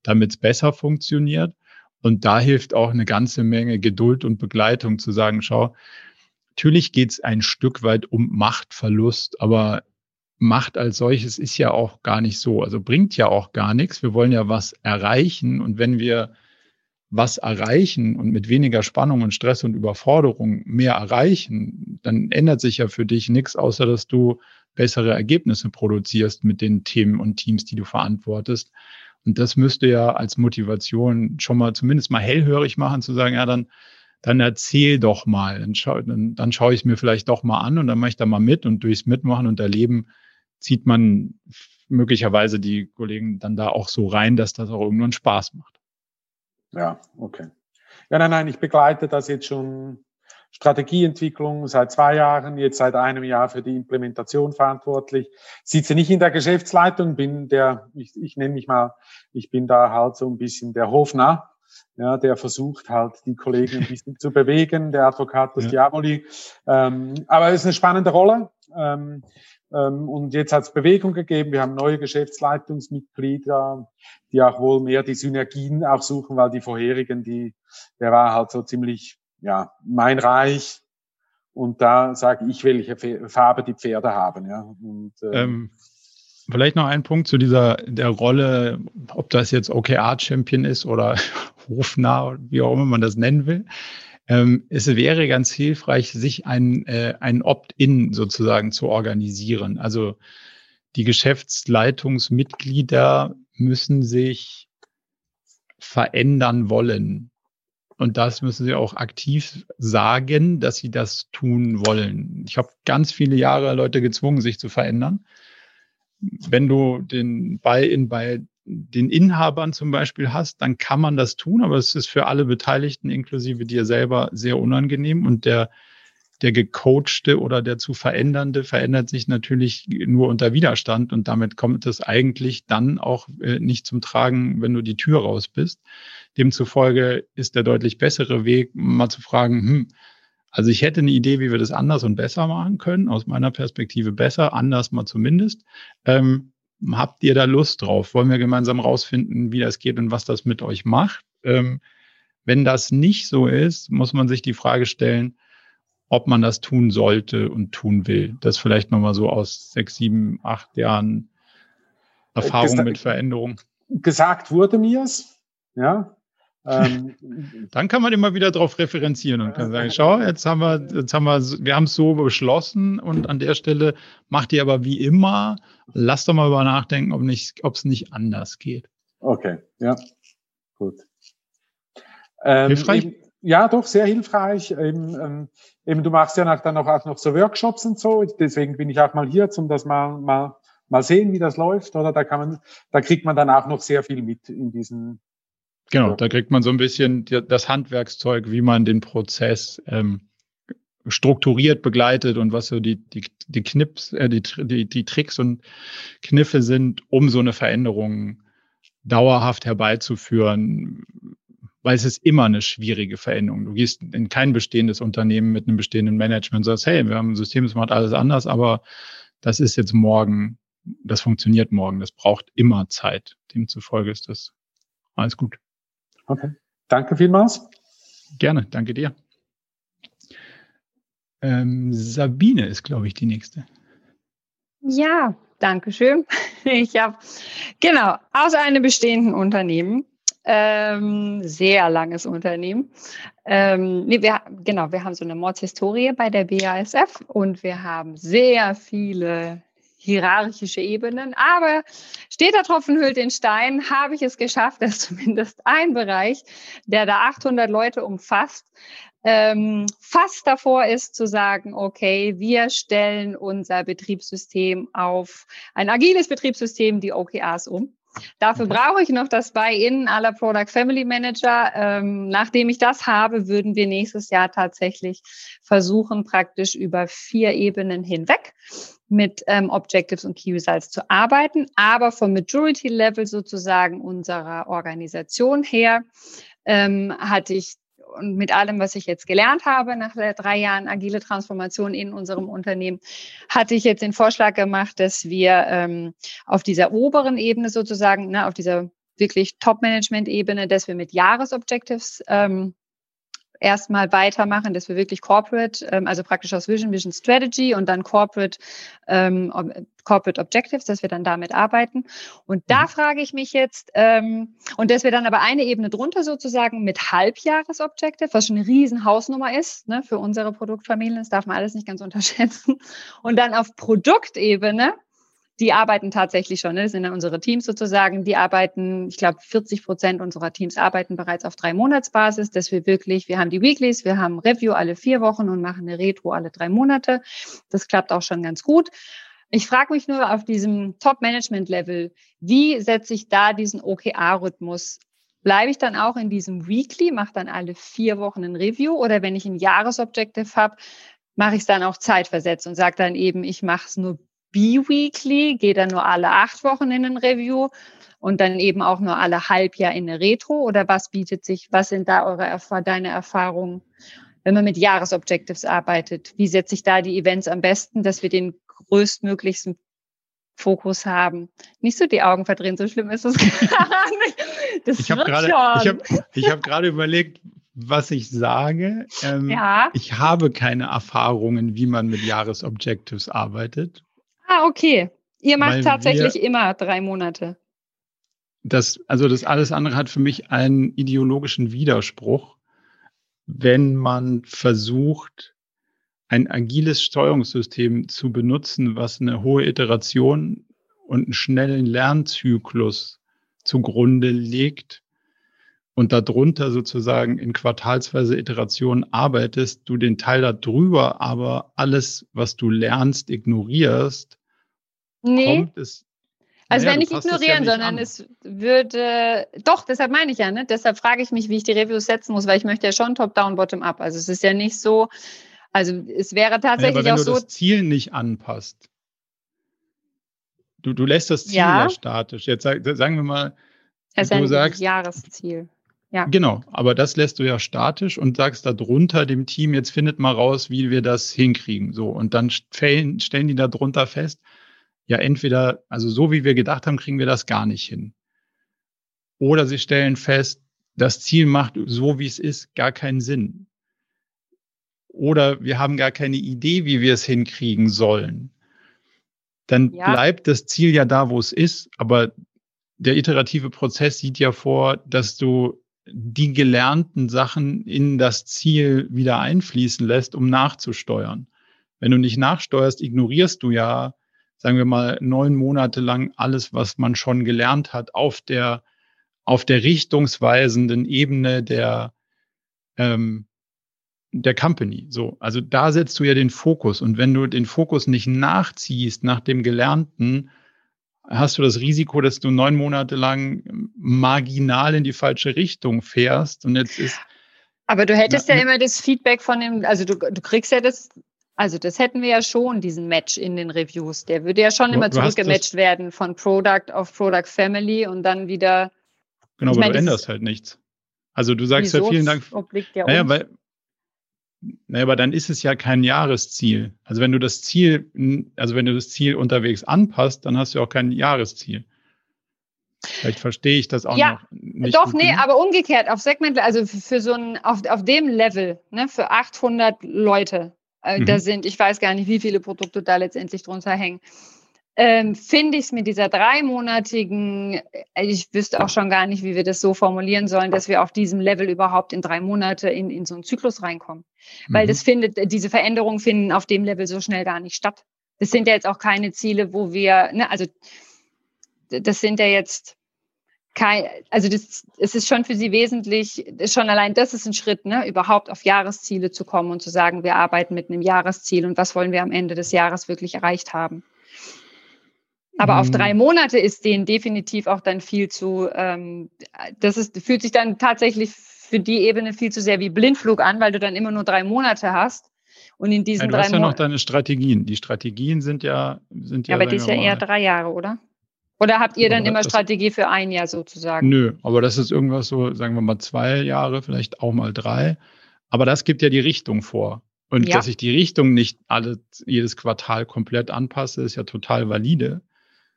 damit es besser funktioniert? Und da hilft auch eine ganze Menge Geduld und Begleitung zu sagen, schau, natürlich geht es ein Stück weit um Machtverlust, aber Macht als solches ist ja auch gar nicht so, also bringt ja auch gar nichts. Wir wollen ja was erreichen und wenn wir was erreichen und mit weniger Spannung und Stress und Überforderung mehr erreichen, dann ändert sich ja für dich nichts, außer dass du bessere Ergebnisse produzierst mit den Themen und Teams, die du verantwortest. Und das müsste ja als Motivation schon mal zumindest mal hellhörig machen, zu sagen, ja, dann, dann erzähl doch mal, dann, schau, dann, dann schaue ich es mir vielleicht doch mal an und dann mache ich da mal mit und durchs Mitmachen und Erleben zieht man möglicherweise die Kollegen dann da auch so rein, dass das auch irgendwann Spaß macht. Ja, okay. Ja, nein, nein, ich begleite das jetzt schon Strategieentwicklung seit zwei Jahren, jetzt seit einem Jahr für die Implementation verantwortlich. Sitze nicht in der Geschäftsleitung, bin der, ich, ich nenne mich mal, ich bin da halt so ein bisschen der Hofner, ja, der versucht halt die Kollegen ein bisschen zu bewegen, der Advocatus ja. Diaboli. Ähm, aber es ist eine spannende Rolle. Ähm, ähm, und jetzt hat es Bewegung gegeben. Wir haben neue Geschäftsleitungsmitglieder, die auch wohl mehr die Synergien auch suchen, weil die vorherigen, die, der war halt so ziemlich, ja, mein Reich. Und da sage ich, welche Farbe die Pferde haben, ja. Und, ähm, ähm, vielleicht noch ein Punkt zu dieser, der Rolle, ob das jetzt OKR-Champion ist oder hofnah, wie auch immer man das nennen will. Ähm, es wäre ganz hilfreich, sich ein, äh, ein Opt-in sozusagen zu organisieren. Also die Geschäftsleitungsmitglieder müssen sich verändern wollen. Und das müssen sie auch aktiv sagen, dass sie das tun wollen. Ich habe ganz viele Jahre Leute gezwungen, sich zu verändern. Wenn du den Buy-in bei den Inhabern zum Beispiel hast, dann kann man das tun, aber es ist für alle Beteiligten, inklusive dir selber, sehr unangenehm und der, der gecoachte oder der zu verändernde verändert sich natürlich nur unter Widerstand und damit kommt es eigentlich dann auch äh, nicht zum Tragen, wenn du die Tür raus bist. Demzufolge ist der deutlich bessere Weg, mal zu fragen, hm, also ich hätte eine Idee, wie wir das anders und besser machen können, aus meiner Perspektive besser, anders mal zumindest. Ähm, habt ihr da Lust drauf? Wollen wir gemeinsam rausfinden, wie das geht und was das mit euch macht? Ähm, wenn das nicht so ist, muss man sich die Frage stellen, ob man das tun sollte und tun will. Das vielleicht nochmal so aus sechs, sieben, acht Jahren Erfahrung Gesa mit Veränderung. Gesagt wurde mir es, ja. Ähm, Dann kann man immer wieder darauf referenzieren und kann sagen, schau, jetzt haben wir, jetzt haben wir, wir haben es so beschlossen und an der Stelle macht ihr aber wie immer, lasst doch mal über nachdenken, ob nicht, ob es nicht anders geht. Okay, ja, gut. Ähm, hilfreich? Eben, ja, doch, sehr hilfreich. Eben, ähm, eben du machst ja dann auch noch so Workshops und so, deswegen bin ich auch mal hier, um das mal, mal, mal sehen, wie das läuft, oder? Da kann man, da kriegt man dann auch noch sehr viel mit in diesen, Genau, da kriegt man so ein bisschen das Handwerkszeug, wie man den Prozess ähm, strukturiert begleitet und was so die, die, die Knips, äh, die, die, die Tricks und Kniffe sind, um so eine Veränderung dauerhaft herbeizuführen, weil es ist immer eine schwierige Veränderung. Du gehst in kein bestehendes Unternehmen mit einem bestehenden Management und sagst, hey, wir haben ein System, das macht alles anders, aber das ist jetzt morgen, das funktioniert morgen, das braucht immer Zeit. Demzufolge ist das alles gut. Okay. Danke vielmals. Gerne, danke dir. Ähm, Sabine ist, glaube ich, die nächste. Ja, danke schön. Ich habe, genau, aus einem bestehenden Unternehmen, ähm, sehr langes Unternehmen. Ähm, wir, genau, wir haben so eine Mordshistorie bei der BASF und wir haben sehr viele hierarchische Ebenen. Aber steht der Tropfen hüllt den Stein, habe ich es geschafft, dass zumindest ein Bereich, der da 800 Leute umfasst, ähm, fast davor ist zu sagen, okay, wir stellen unser Betriebssystem auf ein agiles Betriebssystem, die OKRs um. Dafür brauche ich noch das Buy-in aller Product Family Manager. Ähm, nachdem ich das habe, würden wir nächstes Jahr tatsächlich versuchen, praktisch über vier Ebenen hinweg mit ähm, Objectives und Key Results zu arbeiten, aber vom Majority Level sozusagen unserer Organisation her ähm, hatte ich und mit allem, was ich jetzt gelernt habe nach drei Jahren agile Transformation in unserem Unternehmen, hatte ich jetzt den Vorschlag gemacht, dass wir ähm, auf dieser oberen Ebene sozusagen, ne, auf dieser wirklich Top-Management-Ebene, dass wir mit Jahresobjectives ähm, erstmal weitermachen, dass wir wirklich Corporate, ähm, also praktisch aus Vision, Vision Strategy und dann Corporate, ähm, Corporate Objectives, dass wir dann damit arbeiten. Und da mhm. frage ich mich jetzt, ähm, und dass wir dann aber eine Ebene drunter sozusagen mit Halbjahresobjective, was schon eine riesen Hausnummer ist ne, für unsere Produktfamilien, das darf man alles nicht ganz unterschätzen. Und dann auf Produktebene die arbeiten tatsächlich schon. Ne? Das sind dann unsere Teams sozusagen. Die arbeiten, ich glaube, 40 Prozent unserer Teams arbeiten bereits auf drei Monatsbasis, dass wir wirklich, wir haben die Weeklies, wir haben Review alle vier Wochen und machen eine Retro alle drei Monate. Das klappt auch schon ganz gut. Ich frage mich nur auf diesem Top-Management-Level, wie setze ich da diesen OKR-Rhythmus Bleibe ich dann auch in diesem Weekly, mache dann alle vier Wochen ein Review oder wenn ich ein Jahresobjective habe, mache ich es dann auch zeitversetzt und sage dann eben, ich mache es nur bi-weekly, gehe dann nur alle acht Wochen in ein Review und dann eben auch nur alle Halbjahr in eine Retro? Oder was bietet sich, was sind da eure, deine Erfahrungen, wenn man mit Jahresobjectives arbeitet? Wie setze ich da die Events am besten, dass wir den größtmöglichsten Fokus haben? Nicht so die Augen verdrehen, so schlimm ist es gar nicht. Das ich habe gerade ich hab, ich hab überlegt, was ich sage. Ähm, ja. Ich habe keine Erfahrungen, wie man mit Jahresobjectives arbeitet. Ah, okay. Ihr macht Weil tatsächlich wir, immer drei Monate. Das, also das alles andere hat für mich einen ideologischen Widerspruch, wenn man versucht, ein agiles Steuerungssystem zu benutzen, was eine hohe Iteration und einen schnellen Lernzyklus zugrunde legt und darunter sozusagen in quartalsweise Iterationen arbeitest, du den Teil darüber aber alles, was du lernst, ignorierst Nee. kommt es. Also naja, wenn ich ignorieren, ja sondern an. es würde, doch, deshalb meine ich ja, ne? deshalb frage ich mich, wie ich die Reviews setzen muss, weil ich möchte ja schon top-down, bottom-up. Also es ist ja nicht so, also es wäre tatsächlich naja, aber wenn auch du das Ziel nicht anpasst, du, du lässt das Ziel ja, ja statisch. Jetzt sag, sagen wir mal, es du sagst, Jahresziel. Ja. Genau, aber das lässt du ja statisch und sagst darunter dem Team, jetzt findet mal raus, wie wir das hinkriegen. So, und dann stellen, stellen die da drunter fest, ja entweder, also so wie wir gedacht haben, kriegen wir das gar nicht hin. Oder sie stellen fest, das Ziel macht so wie es ist gar keinen Sinn. Oder wir haben gar keine Idee, wie wir es hinkriegen sollen. Dann ja. bleibt das Ziel ja da, wo es ist, aber der iterative Prozess sieht ja vor, dass du die gelernten Sachen in das Ziel wieder einfließen lässt, um nachzusteuern. Wenn du nicht nachsteuerst, ignorierst du ja sagen wir mal, neun Monate lang alles, was man schon gelernt hat, auf der, auf der richtungsweisenden Ebene der, ähm, der Company. So, also da setzt du ja den Fokus. Und wenn du den Fokus nicht nachziehst nach dem Gelernten, hast du das Risiko, dass du neun Monate lang marginal in die falsche Richtung fährst. Und jetzt ist. Aber du hättest na, ja immer das Feedback von dem, also du, du kriegst ja das also das hätten wir ja schon, diesen Match in den Reviews. Der würde ja schon immer zurückgematcht werden von Product auf Product Family und dann wieder. Genau, aber meine, du änderst halt nichts. Also du sagst ja vielen Dank. Obliegt ja naja, weil, naja, aber dann ist es ja kein Jahresziel. Also wenn du das Ziel, also wenn du das Ziel unterwegs anpasst, dann hast du auch kein Jahresziel. Vielleicht verstehe ich das auch ja, noch nicht. Doch, nee, genug. aber umgekehrt auf Segment, also für so ein, auf, auf dem Level, ne, für 800 Leute, äh, mhm. Da sind, ich weiß gar nicht, wie viele Produkte da letztendlich drunter hängen. Ähm, finde ich es mit dieser dreimonatigen, äh, ich wüsste auch schon gar nicht, wie wir das so formulieren sollen, dass wir auf diesem Level überhaupt in drei Monate in, in so einen Zyklus reinkommen. Mhm. Weil das findet, diese Veränderungen finden auf dem Level so schnell gar nicht statt. das sind ja jetzt auch keine Ziele, wo wir, ne, also das sind ja jetzt kein, also das, es ist schon für sie wesentlich, schon allein das ist ein Schritt, ne, überhaupt auf Jahresziele zu kommen und zu sagen, wir arbeiten mit einem Jahresziel und was wollen wir am Ende des Jahres wirklich erreicht haben. Aber mhm. auf drei Monate ist denen definitiv auch dann viel zu, ähm, das ist, fühlt sich dann tatsächlich für die Ebene viel zu sehr wie Blindflug an, weil du dann immer nur drei Monate hast. Und in diesen ja, du drei hast ja noch deine Strategien. Die Strategien sind ja, sind ja. Ja, aber die ist ja eher drei Jahre, oder? Oder habt ihr dann immer Strategie für ein Jahr sozusagen? Nö, aber das ist irgendwas so, sagen wir mal zwei Jahre, vielleicht auch mal drei. Aber das gibt ja die Richtung vor. Und ja. dass ich die Richtung nicht alle, jedes Quartal komplett anpasse, ist ja total valide.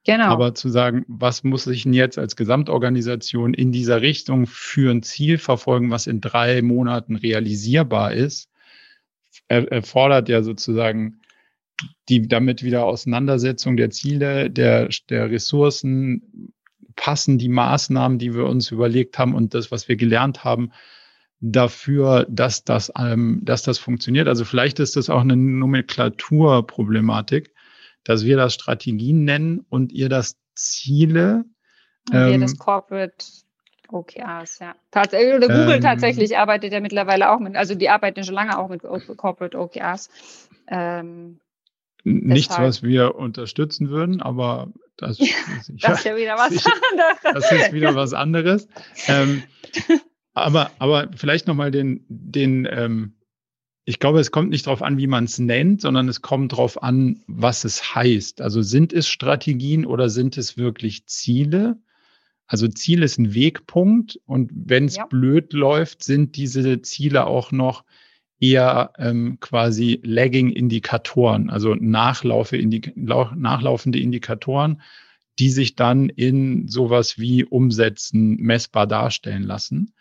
Genau. Aber zu sagen, was muss ich denn jetzt als Gesamtorganisation in dieser Richtung für ein Ziel verfolgen, was in drei Monaten realisierbar ist, erfordert ja sozusagen die damit wieder Auseinandersetzung der Ziele, der, der Ressourcen, passen die Maßnahmen, die wir uns überlegt haben und das, was wir gelernt haben, dafür, dass das, ähm, dass das funktioniert. Also vielleicht ist das auch eine Nomenklaturproblematik, dass wir das Strategien nennen und ihr das Ziele. Und ähm, wir das Corporate OKRs, ja. Tatsächlich, oder Google ähm, tatsächlich arbeitet ja mittlerweile auch mit, also die arbeiten schon lange auch mit Corporate OKRs. Ähm, Nichts, was wir unterstützen würden, aber das, das ist ja wieder was anderes. Das ist wieder was anderes. Ähm, aber, aber vielleicht nochmal den, den ähm, ich glaube, es kommt nicht darauf an, wie man es nennt, sondern es kommt darauf an, was es heißt. Also sind es Strategien oder sind es wirklich Ziele? Also Ziel ist ein Wegpunkt und wenn es ja. blöd läuft, sind diese Ziele auch noch eher ähm, quasi Lagging-Indikatoren, also Nachlaufe -Indik nachlaufende Indikatoren, die sich dann in sowas wie Umsätzen messbar darstellen lassen.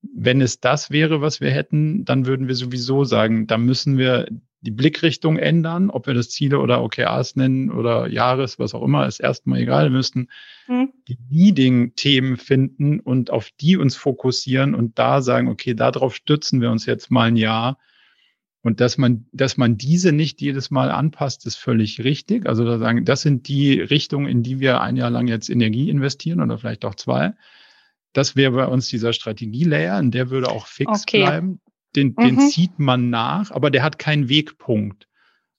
Wenn es das wäre, was wir hätten, dann würden wir sowieso sagen, da müssen wir die Blickrichtung ändern, ob wir das Ziele oder OKRs nennen oder Jahres, was auch immer, ist erstmal egal. Wir müssten mhm. die Leading-Themen finden und auf die uns fokussieren und da sagen, okay, darauf stützen wir uns jetzt mal ein Jahr. Und dass man, dass man diese nicht jedes Mal anpasst, ist völlig richtig. Also da sagen, das sind die Richtungen, in die wir ein Jahr lang jetzt Energie investieren oder vielleicht auch zwei. Das wäre bei uns dieser Strategie-Layer, und der würde auch fix okay. bleiben den, mhm. den zieht man nach, aber der hat keinen Wegpunkt.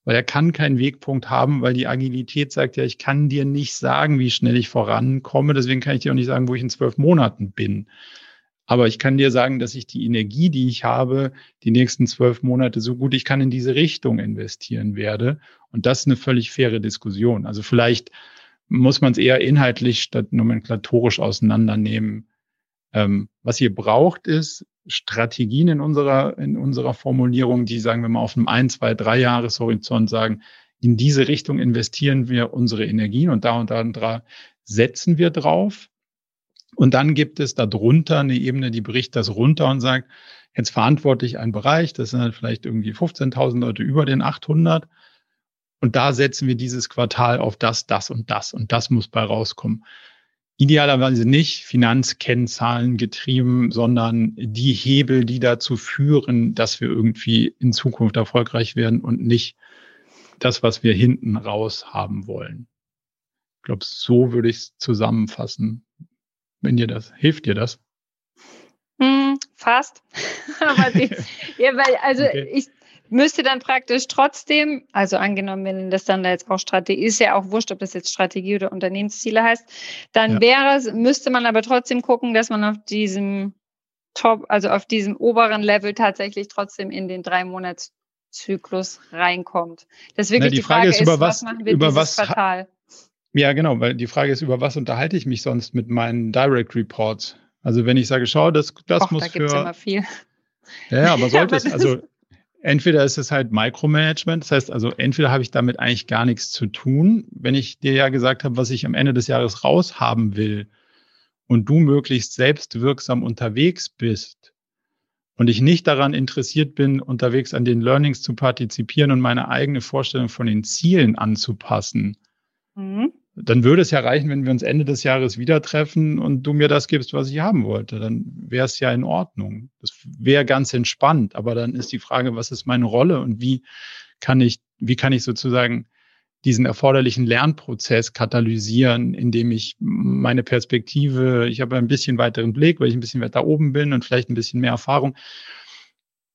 Weil er kann keinen Wegpunkt haben, weil die Agilität sagt ja, ich kann dir nicht sagen, wie schnell ich vorankomme. Deswegen kann ich dir auch nicht sagen, wo ich in zwölf Monaten bin. Aber ich kann dir sagen, dass ich die Energie, die ich habe, die nächsten zwölf Monate so gut ich kann in diese Richtung investieren werde. Und das ist eine völlig faire Diskussion. Also vielleicht muss man es eher inhaltlich statt nomenklatorisch auseinandernehmen. Ähm, was ihr braucht, ist Strategien in unserer, in unserer Formulierung, die, sagen wir mal, auf einem ein, zwei, drei Jahreshorizont sagen, in diese Richtung investieren wir unsere Energien und da und da und da setzen wir drauf. Und dann gibt es darunter eine Ebene, die bricht das runter und sagt, jetzt verantworte ich einen Bereich, das sind halt vielleicht irgendwie 15.000 Leute über den 800. Und da setzen wir dieses Quartal auf das, das und das. Und das muss bei rauskommen. Idealerweise nicht Finanzkennzahlen getrieben, sondern die Hebel, die dazu führen, dass wir irgendwie in Zukunft erfolgreich werden und nicht das, was wir hinten raus haben wollen. Ich glaube, so würde ich es zusammenfassen. Wenn dir das, hilft dir das? Hm, fast. Aber die, ja, weil, also okay. ich, müsste dann praktisch trotzdem, also angenommen, wenn das dann da jetzt auch Strategie ist, ja auch wurscht, ob das jetzt Strategie oder Unternehmensziele heißt, dann ja. wäre es, müsste man aber trotzdem gucken, dass man auf diesem Top, also auf diesem oberen Level tatsächlich trotzdem in den drei Monats Zyklus reinkommt. Das ist wirklich Na, die, die, Frage, Frage ist, über was, was machen wir über was Quartal? Ja, genau, weil die Frage ist, über was unterhalte ich mich sonst mit meinen Direct Reports? Also wenn ich sage, schau, das, das Och, muss da für. Immer viel. Ja, aber sollte es, also Entweder ist es halt Micromanagement, das heißt also, entweder habe ich damit eigentlich gar nichts zu tun, wenn ich dir ja gesagt habe, was ich am Ende des Jahres raushaben will und du möglichst selbstwirksam unterwegs bist und ich nicht daran interessiert bin, unterwegs an den Learnings zu partizipieren und meine eigene Vorstellung von den Zielen anzupassen, mhm dann würde es ja reichen, wenn wir uns Ende des Jahres wieder treffen und du mir das gibst, was ich haben wollte. Dann wäre es ja in Ordnung. Das wäre ganz entspannt. Aber dann ist die Frage, was ist meine Rolle und wie kann ich, wie kann ich sozusagen diesen erforderlichen Lernprozess katalysieren, indem ich meine Perspektive, ich habe ein bisschen weiteren Blick, weil ich ein bisschen weiter oben bin und vielleicht ein bisschen mehr Erfahrung.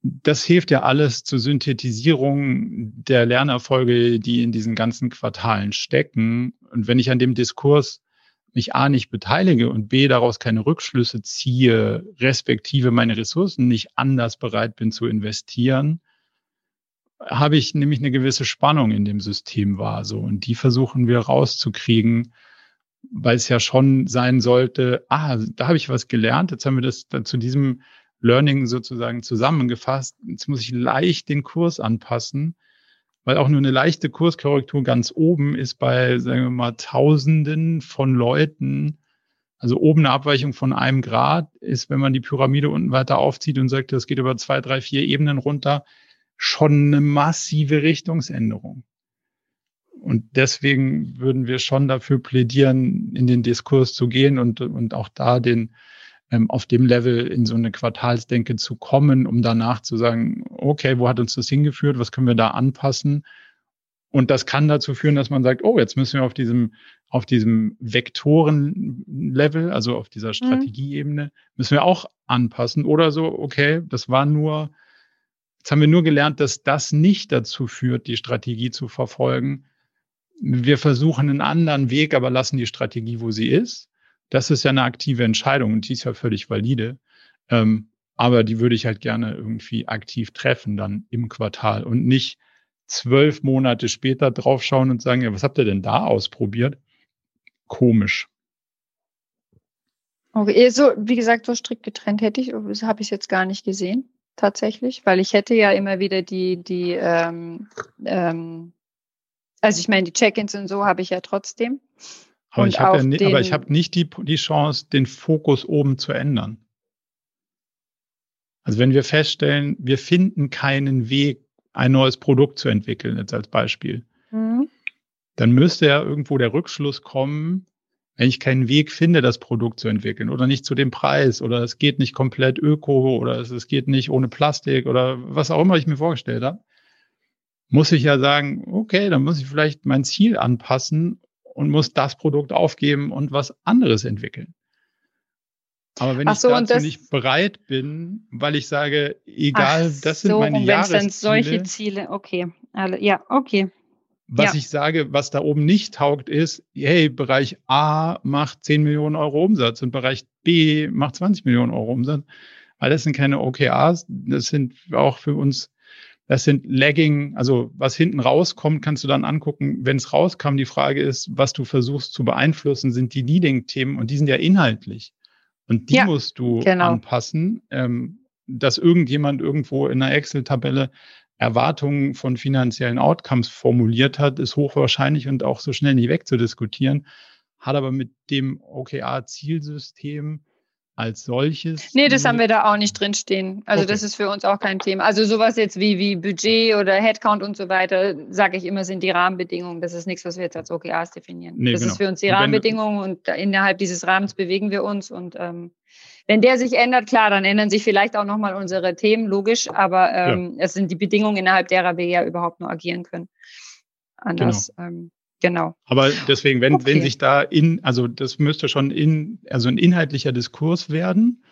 Das hilft ja alles zur Synthetisierung der Lernerfolge, die in diesen ganzen Quartalen stecken. Und wenn ich an dem Diskurs mich A nicht beteilige und B daraus keine Rückschlüsse ziehe, respektive meine Ressourcen nicht anders bereit bin zu investieren, habe ich nämlich eine gewisse Spannung in dem System war so und die versuchen wir rauszukriegen, weil es ja schon sein sollte, ah, da habe ich was gelernt, jetzt haben wir das zu diesem Learning sozusagen zusammengefasst. Jetzt muss ich leicht den Kurs anpassen, weil auch nur eine leichte Kurskorrektur ganz oben ist bei, sagen wir mal, Tausenden von Leuten. Also oben eine Abweichung von einem Grad ist, wenn man die Pyramide unten weiter aufzieht und sagt, das geht über zwei, drei, vier Ebenen runter, schon eine massive Richtungsänderung. Und deswegen würden wir schon dafür plädieren, in den Diskurs zu gehen und, und auch da den, ähm, auf dem Level in so eine Quartalsdenke zu kommen, um danach zu sagen, okay, wo hat uns das hingeführt? Was können wir da anpassen? Und das kann dazu führen, dass man sagt, oh, jetzt müssen wir auf diesem, auf diesem Vektoren-Level, also auf dieser mhm. Strategieebene, müssen wir auch anpassen. Oder so, okay, das war nur Jetzt haben wir nur gelernt, dass das nicht dazu führt, die Strategie zu verfolgen. Wir versuchen einen anderen Weg, aber lassen die Strategie, wo sie ist. Das ist ja eine aktive Entscheidung und die ist ja völlig valide. Ähm, aber die würde ich halt gerne irgendwie aktiv treffen dann im Quartal und nicht zwölf Monate später draufschauen und sagen, ja, was habt ihr denn da ausprobiert? Komisch. Okay, so wie gesagt, so strikt getrennt hätte ich, habe ich jetzt gar nicht gesehen tatsächlich, weil ich hätte ja immer wieder die, die, ähm, ähm, also ich meine, die Check-ins und so habe ich ja trotzdem. Aber ich habe ja aber ich habe nicht die, die Chance, den Fokus oben zu ändern. Also wenn wir feststellen, wir finden keinen Weg, ein neues Produkt zu entwickeln, jetzt als Beispiel, mhm. dann müsste ja irgendwo der Rückschluss kommen, wenn ich keinen Weg finde, das Produkt zu entwickeln oder nicht zu dem Preis oder es geht nicht komplett öko oder es, geht nicht ohne Plastik oder was auch immer ich mir vorgestellt habe, muss ich ja sagen, okay, dann muss ich vielleicht mein Ziel anpassen und muss das Produkt aufgeben und was anderes entwickeln. Aber wenn so, ich dazu nicht bereit bin, weil ich sage, egal, Ach das sind so, meine und Jahresziele. Dann solche Ziele, okay, alle, ja, okay. Was ja. ich sage, was da oben nicht taugt, ist, hey, Bereich A macht 10 Millionen Euro Umsatz und Bereich B macht 20 Millionen Euro Umsatz. Weil das sind keine OKRs, das sind auch für uns, das sind Lagging, also was hinten rauskommt, kannst du dann angucken. Wenn es rauskam, die Frage ist, was du versuchst zu beeinflussen, sind die Leading-Themen und die sind ja inhaltlich. Und die ja, musst du genau. anpassen, ähm, dass irgendjemand irgendwo in einer Excel-Tabelle Erwartungen von finanziellen Outcomes formuliert hat, ist hochwahrscheinlich und auch so schnell nicht wegzudiskutieren, hat aber mit dem OKR-Zielsystem als solches. Nee, das haben wir da auch nicht drinstehen. Also okay. das ist für uns auch kein Thema. Also sowas jetzt wie, wie Budget oder Headcount und so weiter, sage ich immer, sind die Rahmenbedingungen. Das ist nichts, was wir jetzt als OKRs definieren. Nee, das genau. ist für uns die Rahmenbedingungen und innerhalb dieses Rahmens bewegen wir uns und ähm, wenn der sich ändert, klar, dann ändern sich vielleicht auch nochmal unsere Themen, logisch, aber ähm, ja. es sind die Bedingungen, innerhalb derer wir ja überhaupt nur agieren können. Anders, genau. Ähm, genau. Aber deswegen, wenn, okay. wenn sich da in, also das müsste schon in, also ein inhaltlicher Diskurs werden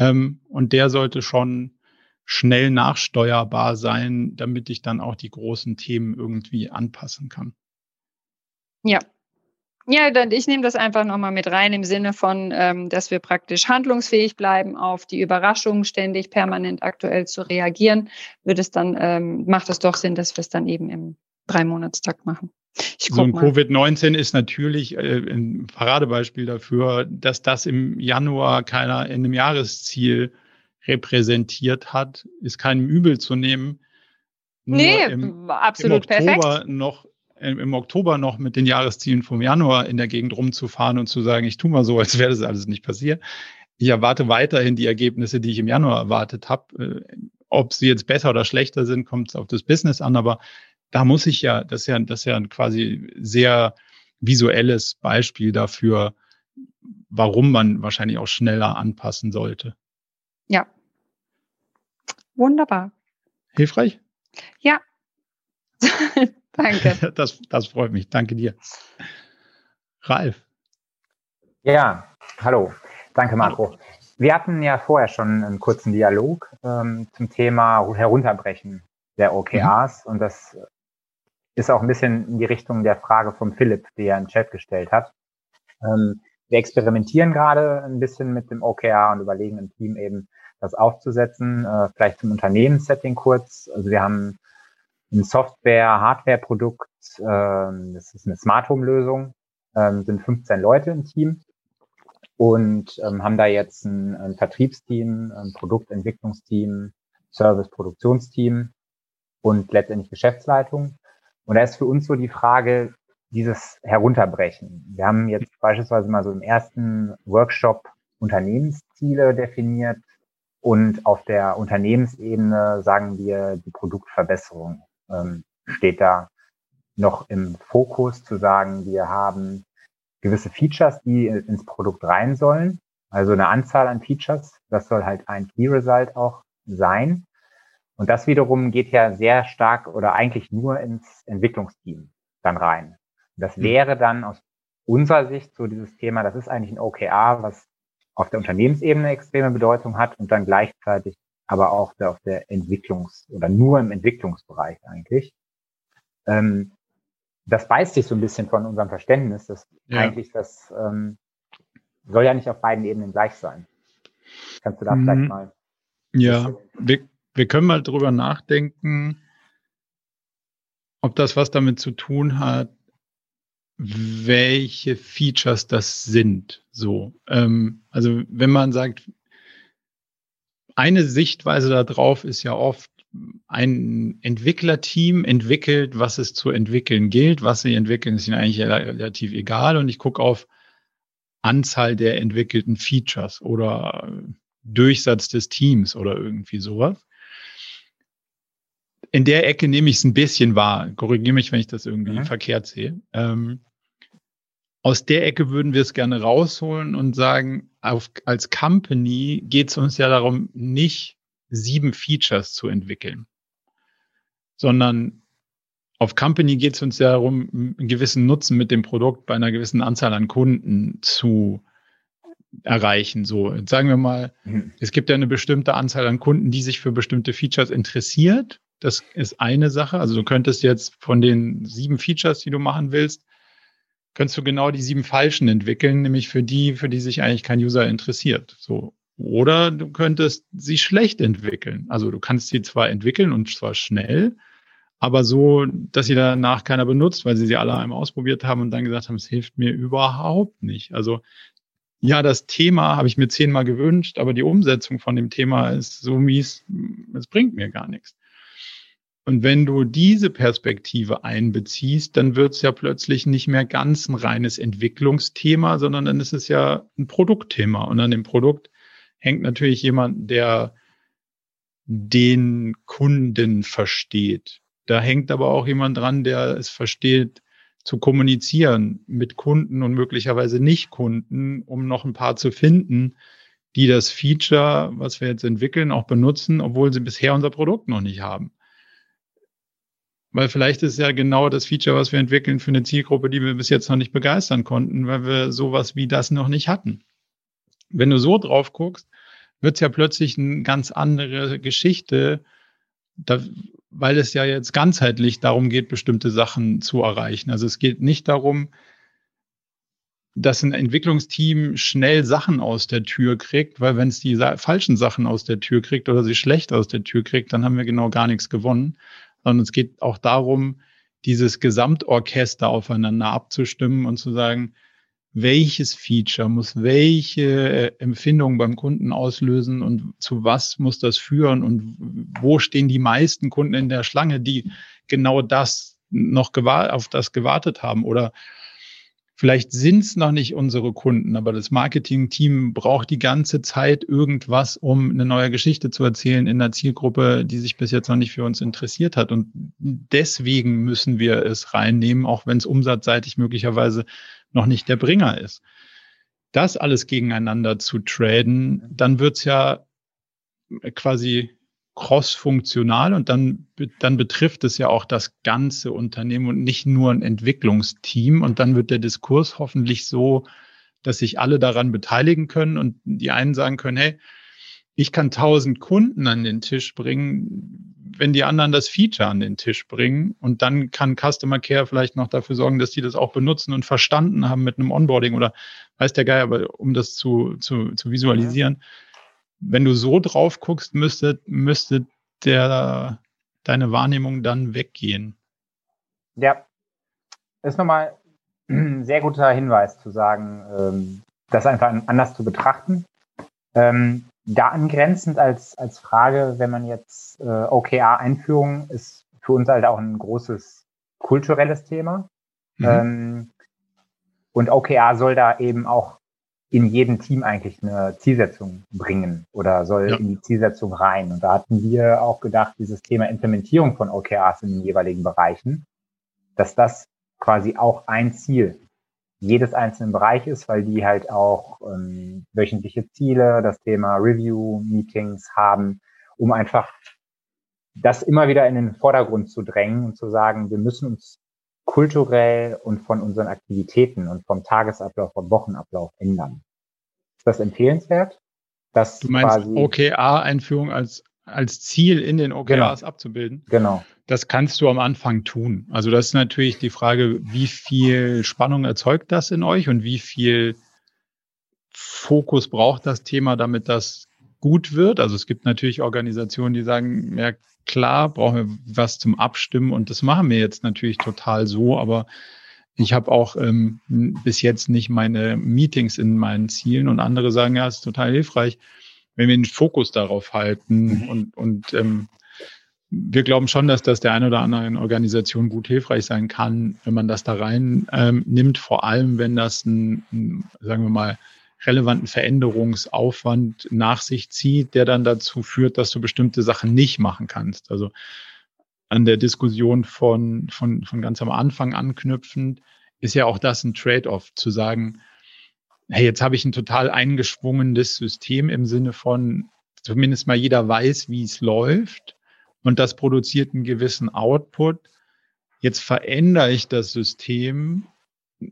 ähm, und der sollte schon schnell nachsteuerbar sein, damit ich dann auch die großen Themen irgendwie anpassen kann. Ja, ja, dann ich nehme das einfach nochmal mit rein im Sinne von, ähm, dass wir praktisch handlungsfähig bleiben, auf die Überraschungen ständig permanent aktuell zu reagieren. Wird es dann, ähm, macht es doch Sinn, dass wir es dann eben im Dreimonatstakt machen. So ein Covid-19 ist natürlich äh, ein Paradebeispiel dafür, dass das im Januar keiner in einem Jahresziel repräsentiert hat, ist keinem übel zu nehmen. Nee, im, absolut im Oktober perfekt. noch im Oktober noch mit den Jahreszielen vom Januar in der Gegend rumzufahren und zu sagen, ich tue mal so, als wäre das alles nicht passiert. Ich erwarte weiterhin die Ergebnisse, die ich im Januar erwartet habe. Äh, ob sie jetzt besser oder schlechter sind, kommt auf das Business an, aber da muss ich ja, das ist ja, das ist ja ein quasi sehr visuelles Beispiel dafür, warum man wahrscheinlich auch schneller anpassen sollte. Ja. Wunderbar. Hilfreich? Ja. Danke. Das, das freut mich. Danke dir. Ralf. Ja, hallo. Danke, Marco. Wir hatten ja vorher schon einen kurzen Dialog ähm, zum Thema Herunterbrechen der OKRs mhm. und das ist auch ein bisschen in die Richtung der Frage von Philipp, die er den Chat gestellt hat. Ähm, wir experimentieren gerade ein bisschen mit dem OKR und überlegen im Team eben, das aufzusetzen. Äh, vielleicht zum Unternehmenssetting kurz. Also wir haben ein Software-Hardware-Produkt, äh, das ist eine Smart Home-Lösung, ähm, sind 15 Leute im Team und ähm, haben da jetzt ein, ein Vertriebsteam, ein Produktentwicklungsteam, Service-Produktionsteam und letztendlich Geschäftsleitung. Und da ist für uns so die Frage, dieses Herunterbrechen. Wir haben jetzt beispielsweise mal so im ersten Workshop Unternehmensziele definiert und auf der Unternehmensebene sagen wir, die Produktverbesserung ähm, steht da noch im Fokus zu sagen, wir haben gewisse Features, die ins Produkt rein sollen. Also eine Anzahl an Features. Das soll halt ein Key Result auch sein. Und das wiederum geht ja sehr stark oder eigentlich nur ins Entwicklungsteam dann rein. Das mhm. wäre dann aus unserer Sicht so dieses Thema, das ist eigentlich ein OKR, was auf der Unternehmensebene extreme Bedeutung hat und dann gleichzeitig aber auch der, auf der Entwicklungs- oder nur im Entwicklungsbereich eigentlich. Ähm, das beißt sich so ein bisschen von unserem Verständnis, dass ja. eigentlich das ähm, soll ja nicht auf beiden Ebenen gleich sein. Kannst du da mhm. vielleicht mal? Ja, wir, wir können mal drüber nachdenken, ob das was damit zu tun hat, welche Features das sind. So, ähm, also wenn man sagt, eine Sichtweise darauf ist ja oft, ein Entwicklerteam entwickelt, was es zu entwickeln gilt. Was sie entwickeln, ist ihnen eigentlich relativ egal. Und ich gucke auf Anzahl der entwickelten Features oder Durchsatz des Teams oder irgendwie sowas. In der Ecke nehme ich es ein bisschen wahr. Korrigiere mich, wenn ich das irgendwie mhm. verkehrt sehe. Ähm, aus der Ecke würden wir es gerne rausholen und sagen, auf, als Company geht es uns ja darum, nicht sieben Features zu entwickeln, sondern auf Company geht es uns ja darum, einen gewissen Nutzen mit dem Produkt bei einer gewissen Anzahl an Kunden zu erreichen. So, jetzt sagen wir mal, mhm. es gibt ja eine bestimmte Anzahl an Kunden, die sich für bestimmte Features interessiert. Das ist eine Sache. Also du könntest jetzt von den sieben Features, die du machen willst, könntest du genau die sieben falschen entwickeln, nämlich für die, für die sich eigentlich kein User interessiert. So. Oder du könntest sie schlecht entwickeln. Also du kannst sie zwar entwickeln und zwar schnell, aber so, dass sie danach keiner benutzt, weil sie sie alle einmal ausprobiert haben und dann gesagt haben, es hilft mir überhaupt nicht. Also ja, das Thema habe ich mir zehnmal gewünscht, aber die Umsetzung von dem Thema ist so mies, es bringt mir gar nichts. Und wenn du diese Perspektive einbeziehst, dann wird es ja plötzlich nicht mehr ganz ein reines Entwicklungsthema, sondern dann ist es ja ein Produktthema. Und an dem Produkt hängt natürlich jemand, der den Kunden versteht. Da hängt aber auch jemand dran, der es versteht, zu kommunizieren mit Kunden und möglicherweise nicht Kunden, um noch ein paar zu finden, die das Feature, was wir jetzt entwickeln, auch benutzen, obwohl sie bisher unser Produkt noch nicht haben. Weil vielleicht ist ja genau das Feature, was wir entwickeln, für eine Zielgruppe, die wir bis jetzt noch nicht begeistern konnten, weil wir sowas wie das noch nicht hatten. Wenn du so drauf guckst, wird es ja plötzlich eine ganz andere Geschichte, da, weil es ja jetzt ganzheitlich darum geht, bestimmte Sachen zu erreichen. Also es geht nicht darum, dass ein Entwicklungsteam schnell Sachen aus der Tür kriegt, weil wenn es die falschen Sachen aus der Tür kriegt oder sie schlecht aus der Tür kriegt, dann haben wir genau gar nichts gewonnen sondern es geht auch darum, dieses Gesamtorchester aufeinander abzustimmen und zu sagen, welches Feature muss welche äh, Empfindungen beim Kunden auslösen und zu was muss das führen und wo stehen die meisten Kunden in der Schlange, die genau das noch auf das gewartet haben oder Vielleicht sind es noch nicht unsere Kunden, aber das Marketing-Team braucht die ganze Zeit irgendwas, um eine neue Geschichte zu erzählen in einer Zielgruppe, die sich bis jetzt noch nicht für uns interessiert hat. Und deswegen müssen wir es reinnehmen, auch wenn es umsatzseitig möglicherweise noch nicht der Bringer ist. Das alles gegeneinander zu traden, dann wird es ja quasi cross-funktional und dann, dann betrifft es ja auch das ganze Unternehmen und nicht nur ein Entwicklungsteam. Und dann wird der Diskurs hoffentlich so, dass sich alle daran beteiligen können und die einen sagen können, hey, ich kann tausend Kunden an den Tisch bringen, wenn die anderen das Feature an den Tisch bringen. Und dann kann Customer Care vielleicht noch dafür sorgen, dass die das auch benutzen und verstanden haben mit einem Onboarding oder weiß der Geil, aber um das zu, zu, zu visualisieren. Wenn du so drauf guckst, müsste, müsste der, deine Wahrnehmung dann weggehen. Ja, ist nochmal ein sehr guter Hinweis zu sagen, ähm, das einfach anders zu betrachten. Ähm, da angrenzend als, als Frage, wenn man jetzt äh, OKR-Einführung ist für uns halt auch ein großes kulturelles Thema. Mhm. Ähm, und OKR soll da eben auch in jedem Team eigentlich eine Zielsetzung bringen oder soll ja. in die Zielsetzung rein. Und da hatten wir auch gedacht, dieses Thema Implementierung von OKRs in den jeweiligen Bereichen, dass das quasi auch ein Ziel jedes einzelnen Bereich ist, weil die halt auch ähm, wöchentliche Ziele, das Thema Review-Meetings haben, um einfach das immer wieder in den Vordergrund zu drängen und zu sagen, wir müssen uns kulturell und von unseren Aktivitäten und vom Tagesablauf, vom Wochenablauf ändern. Ist das empfehlenswert? Das du meinst OKR-Einführung als als Ziel in den OKRs genau. abzubilden. Genau. Das kannst du am Anfang tun. Also das ist natürlich die Frage, wie viel Spannung erzeugt das in euch und wie viel Fokus braucht das Thema, damit das gut wird. Also es gibt natürlich Organisationen, die sagen, ja klar, brauchen wir was zum Abstimmen und das machen wir jetzt natürlich total so, aber ich habe auch ähm, bis jetzt nicht meine Meetings in meinen Zielen und andere sagen, ja, es ist total hilfreich wenn wir den Fokus darauf halten mhm. und, und ähm, wir glauben schon, dass das der ein oder anderen Organisation gut hilfreich sein kann, wenn man das da rein ähm, nimmt, vor allem wenn das einen, einen, sagen wir mal, relevanten Veränderungsaufwand nach sich zieht, der dann dazu führt, dass du bestimmte Sachen nicht machen kannst. Also an der Diskussion von, von, von ganz am Anfang anknüpfend, ist ja auch das ein Trade-off, zu sagen, hey, jetzt habe ich ein total eingeschwungenes System im Sinne von, zumindest mal jeder weiß, wie es läuft und das produziert einen gewissen Output. Jetzt verändere ich das System.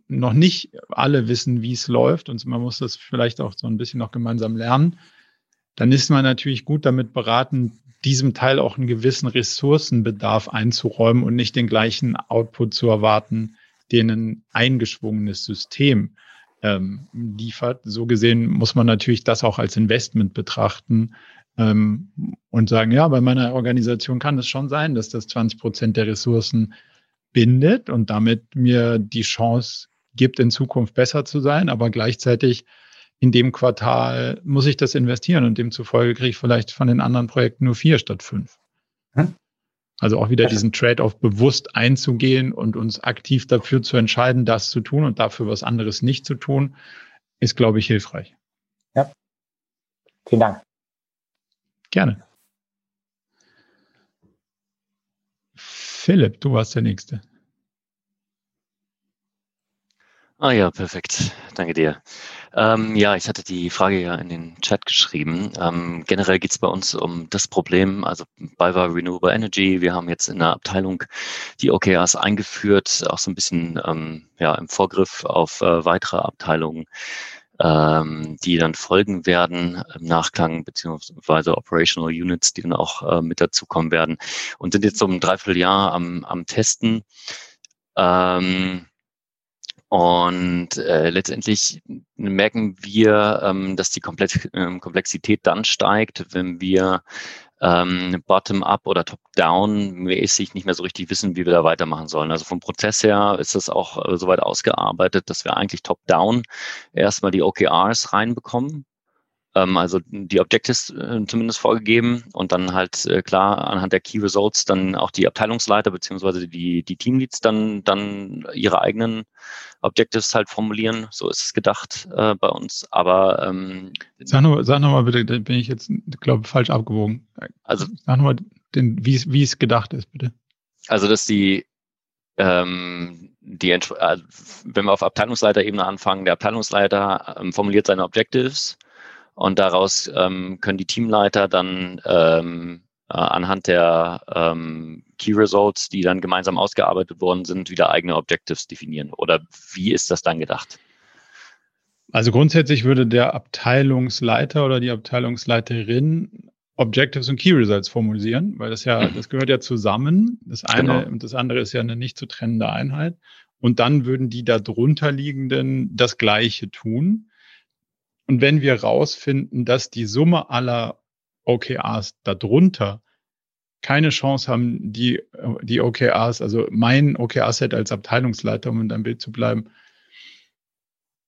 Noch nicht alle wissen, wie es läuft und man muss das vielleicht auch so ein bisschen noch gemeinsam lernen. Dann ist man natürlich gut damit beraten, diesem Teil auch einen gewissen Ressourcenbedarf einzuräumen und nicht den gleichen Output zu erwarten, den ein eingeschwungenes System ähm, liefert. So gesehen muss man natürlich das auch als Investment betrachten ähm, und sagen, ja, bei meiner Organisation kann es schon sein, dass das 20 Prozent der Ressourcen bindet und damit mir die Chance gibt, in Zukunft besser zu sein, aber gleichzeitig in dem Quartal muss ich das investieren und demzufolge kriege ich vielleicht von den anderen Projekten nur vier statt fünf. Hm? Also auch wieder diesen Trade-off bewusst einzugehen und uns aktiv dafür zu entscheiden, das zu tun und dafür was anderes nicht zu tun, ist, glaube ich, hilfreich. Ja. Vielen Dank. Gerne. Philipp, du warst der Nächste. Ah ja, perfekt. Danke dir. Ähm, ja, ich hatte die Frage ja in den Chat geschrieben. Ähm, generell geht es bei uns um das Problem, also bei Renewable Energy. Wir haben jetzt in der Abteilung die OKRs eingeführt, auch so ein bisschen ähm, ja, im Vorgriff auf äh, weitere Abteilungen, ähm, die dann folgen werden im Nachklang, beziehungsweise Operational Units, die dann auch äh, mit dazukommen werden und sind jetzt so ein Dreivierteljahr am, am Testen. Ähm, und äh, letztendlich merken wir, ähm, dass die Komplex ähm, Komplexität dann steigt, wenn wir ähm, bottom-up oder top-down mäßig nicht mehr so richtig wissen, wie wir da weitermachen sollen. Also vom Prozess her ist das auch äh, soweit ausgearbeitet, dass wir eigentlich top-down erstmal die OKRs reinbekommen also die Objectives äh, zumindest vorgegeben und dann halt äh, klar anhand der Key Results dann auch die Abteilungsleiter beziehungsweise die, die Teamleads dann, dann ihre eigenen Objectives halt formulieren. So ist es gedacht äh, bei uns. Aber ähm, sag nochmal sag noch mal bitte, da bin ich jetzt, glaube falsch abgewogen. Also sag nochmal, wie, es gedacht ist, bitte. Also, dass die ähm, die, äh, wenn wir auf Abteilungsleiterebene anfangen, der Abteilungsleiter ähm, formuliert seine Objectives und daraus ähm, können die Teamleiter dann ähm, äh, anhand der ähm, Key Results, die dann gemeinsam ausgearbeitet worden sind, wieder eigene Objectives definieren? Oder wie ist das dann gedacht? Also grundsätzlich würde der Abteilungsleiter oder die Abteilungsleiterin Objectives und Key Results formulieren, weil das ja, mhm. das gehört ja zusammen. Das eine genau. und das andere ist ja eine nicht zu trennende Einheit. Und dann würden die darunter liegenden das Gleiche tun. Und wenn wir rausfinden, dass die Summe aller OKRs darunter keine Chance haben, die, die OKRs, also mein OKR-Set als Abteilungsleiter, um in deinem Bild zu bleiben,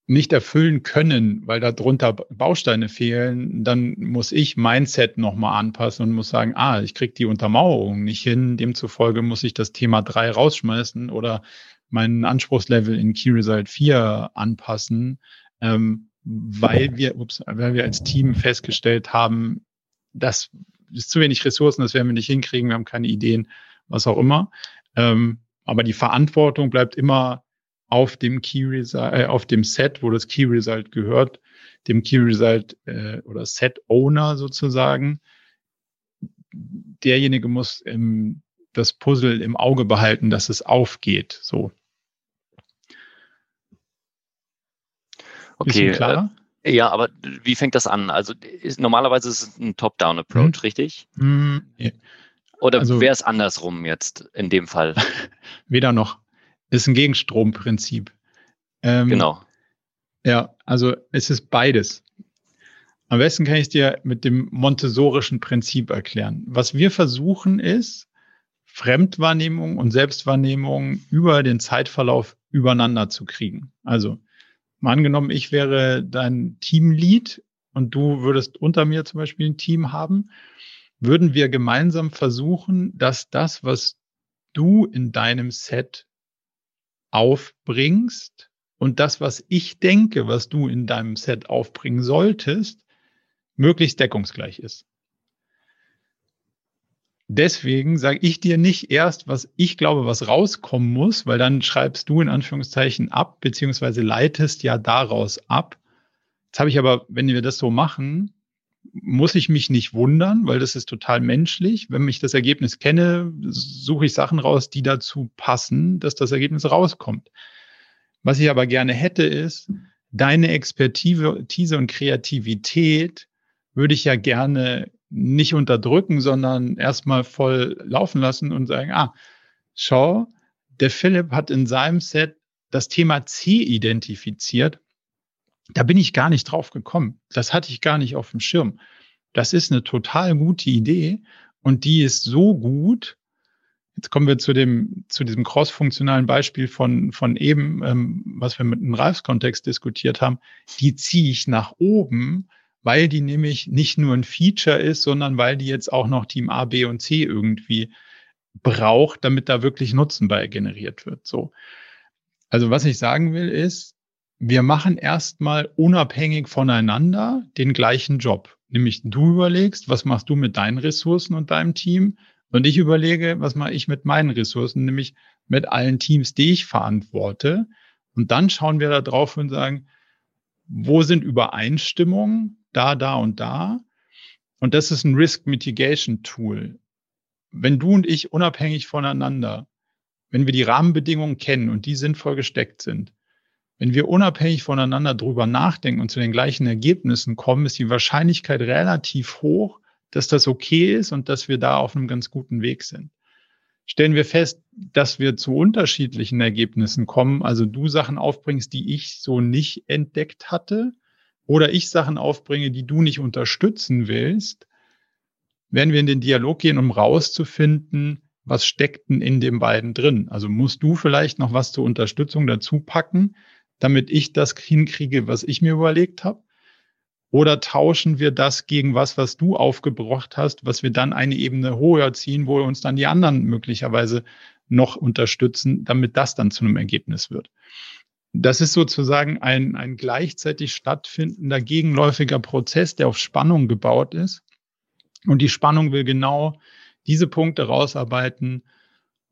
nicht erfüllen können, weil darunter Bausteine fehlen, dann muss ich mein Set nochmal anpassen und muss sagen, ah, ich kriege die Untermauerung nicht hin, demzufolge muss ich das Thema 3 rausschmeißen oder meinen Anspruchslevel in Key Result 4 anpassen, ähm, weil wir, ups, weil wir als Team festgestellt haben, das ist zu wenig Ressourcen, das werden wir nicht hinkriegen, wir haben keine Ideen, was auch immer. Ähm, aber die Verantwortung bleibt immer auf dem Key Result, äh, auf dem Set, wo das Key Result gehört, dem Key Result äh, oder Set Owner sozusagen. Derjenige muss im, das Puzzle im Auge behalten, dass es aufgeht. So. Okay, klar? Äh, ja, aber wie fängt das an? Also ist, normalerweise ist es ein Top-Down-Approach, hm. richtig? Hm, ja. Oder also, wäre es andersrum jetzt in dem Fall? Weder noch ist ein Gegenstromprinzip. Ähm, genau. Ja, also es ist beides. Am besten kann ich es dir mit dem montessorischen Prinzip erklären. Was wir versuchen ist, Fremdwahrnehmung und Selbstwahrnehmung über den Zeitverlauf übereinander zu kriegen. Also, mal angenommen, ich wäre dein Teamlead und du würdest unter mir zum Beispiel ein Team haben, würden wir gemeinsam versuchen, dass das, was du in deinem Set aufbringst und das, was ich denke, was du in deinem Set aufbringen solltest, möglichst deckungsgleich ist. Deswegen sage ich dir nicht erst, was ich glaube, was rauskommen muss, weil dann schreibst du in Anführungszeichen ab, beziehungsweise leitest ja daraus ab. Jetzt habe ich aber, wenn wir das so machen, muss ich mich nicht wundern, weil das ist total menschlich. Wenn ich das Ergebnis kenne, suche ich Sachen raus, die dazu passen, dass das Ergebnis rauskommt. Was ich aber gerne hätte, ist, deine Expertise und Kreativität würde ich ja gerne nicht unterdrücken, sondern erstmal voll laufen lassen und sagen, ah, schau, der Philipp hat in seinem Set das Thema C identifiziert da bin ich gar nicht drauf gekommen. Das hatte ich gar nicht auf dem Schirm. Das ist eine total gute Idee und die ist so gut. Jetzt kommen wir zu dem, zu diesem cross-funktionalen Beispiel von, von eben, ähm, was wir mit einem Ralfs-Kontext diskutiert haben. Die ziehe ich nach oben, weil die nämlich nicht nur ein Feature ist, sondern weil die jetzt auch noch Team A, B und C irgendwie braucht, damit da wirklich Nutzen bei generiert wird. So. Also was ich sagen will ist, wir machen erstmal unabhängig voneinander den gleichen Job. Nämlich du überlegst, was machst du mit deinen Ressourcen und deinem Team? Und ich überlege, was mache ich mit meinen Ressourcen, nämlich mit allen Teams, die ich verantworte. Und dann schauen wir da drauf und sagen, wo sind Übereinstimmungen da, da und da? Und das ist ein Risk Mitigation Tool. Wenn du und ich unabhängig voneinander, wenn wir die Rahmenbedingungen kennen und die sinnvoll gesteckt sind, wenn wir unabhängig voneinander drüber nachdenken und zu den gleichen Ergebnissen kommen, ist die Wahrscheinlichkeit relativ hoch, dass das okay ist und dass wir da auf einem ganz guten Weg sind. Stellen wir fest, dass wir zu unterschiedlichen Ergebnissen kommen, also du Sachen aufbringst, die ich so nicht entdeckt hatte, oder ich Sachen aufbringe, die du nicht unterstützen willst, werden wir in den Dialog gehen, um rauszufinden, was steckt denn in den beiden drin? Also musst du vielleicht noch was zur Unterstützung dazu packen, damit ich das hinkriege, was ich mir überlegt habe? Oder tauschen wir das gegen was, was du aufgebracht hast, was wir dann eine Ebene höher ziehen, wo uns dann die anderen möglicherweise noch unterstützen, damit das dann zu einem Ergebnis wird? Das ist sozusagen ein, ein gleichzeitig stattfindender gegenläufiger Prozess, der auf Spannung gebaut ist. Und die Spannung will genau diese Punkte rausarbeiten,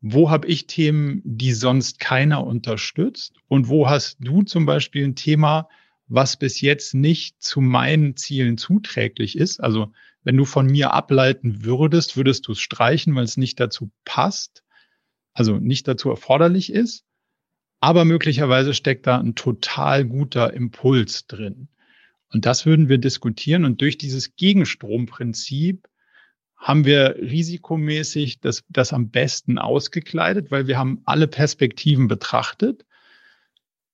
wo habe ich Themen, die sonst keiner unterstützt? Und wo hast du zum Beispiel ein Thema, was bis jetzt nicht zu meinen Zielen zuträglich ist? Also wenn du von mir ableiten würdest, würdest du es streichen, weil es nicht dazu passt, also nicht dazu erforderlich ist. Aber möglicherweise steckt da ein total guter Impuls drin. Und das würden wir diskutieren. Und durch dieses Gegenstromprinzip haben wir risikomäßig das, das am besten ausgekleidet, weil wir haben alle Perspektiven betrachtet.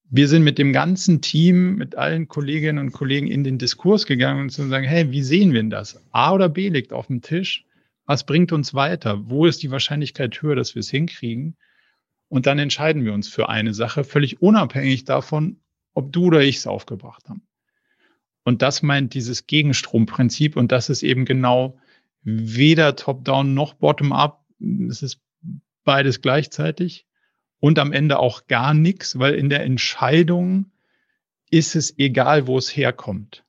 Wir sind mit dem ganzen Team, mit allen Kolleginnen und Kollegen in den Diskurs gegangen und zu sagen, hey, wie sehen wir denn das? A oder B liegt auf dem Tisch. Was bringt uns weiter? Wo ist die Wahrscheinlichkeit höher, dass wir es hinkriegen? Und dann entscheiden wir uns für eine Sache, völlig unabhängig davon, ob du oder ich es aufgebracht haben. Und das meint dieses Gegenstromprinzip. Und das ist eben genau weder top-down noch bottom-up. Es ist beides gleichzeitig. Und am Ende auch gar nichts, weil in der Entscheidung ist es egal, wo es herkommt.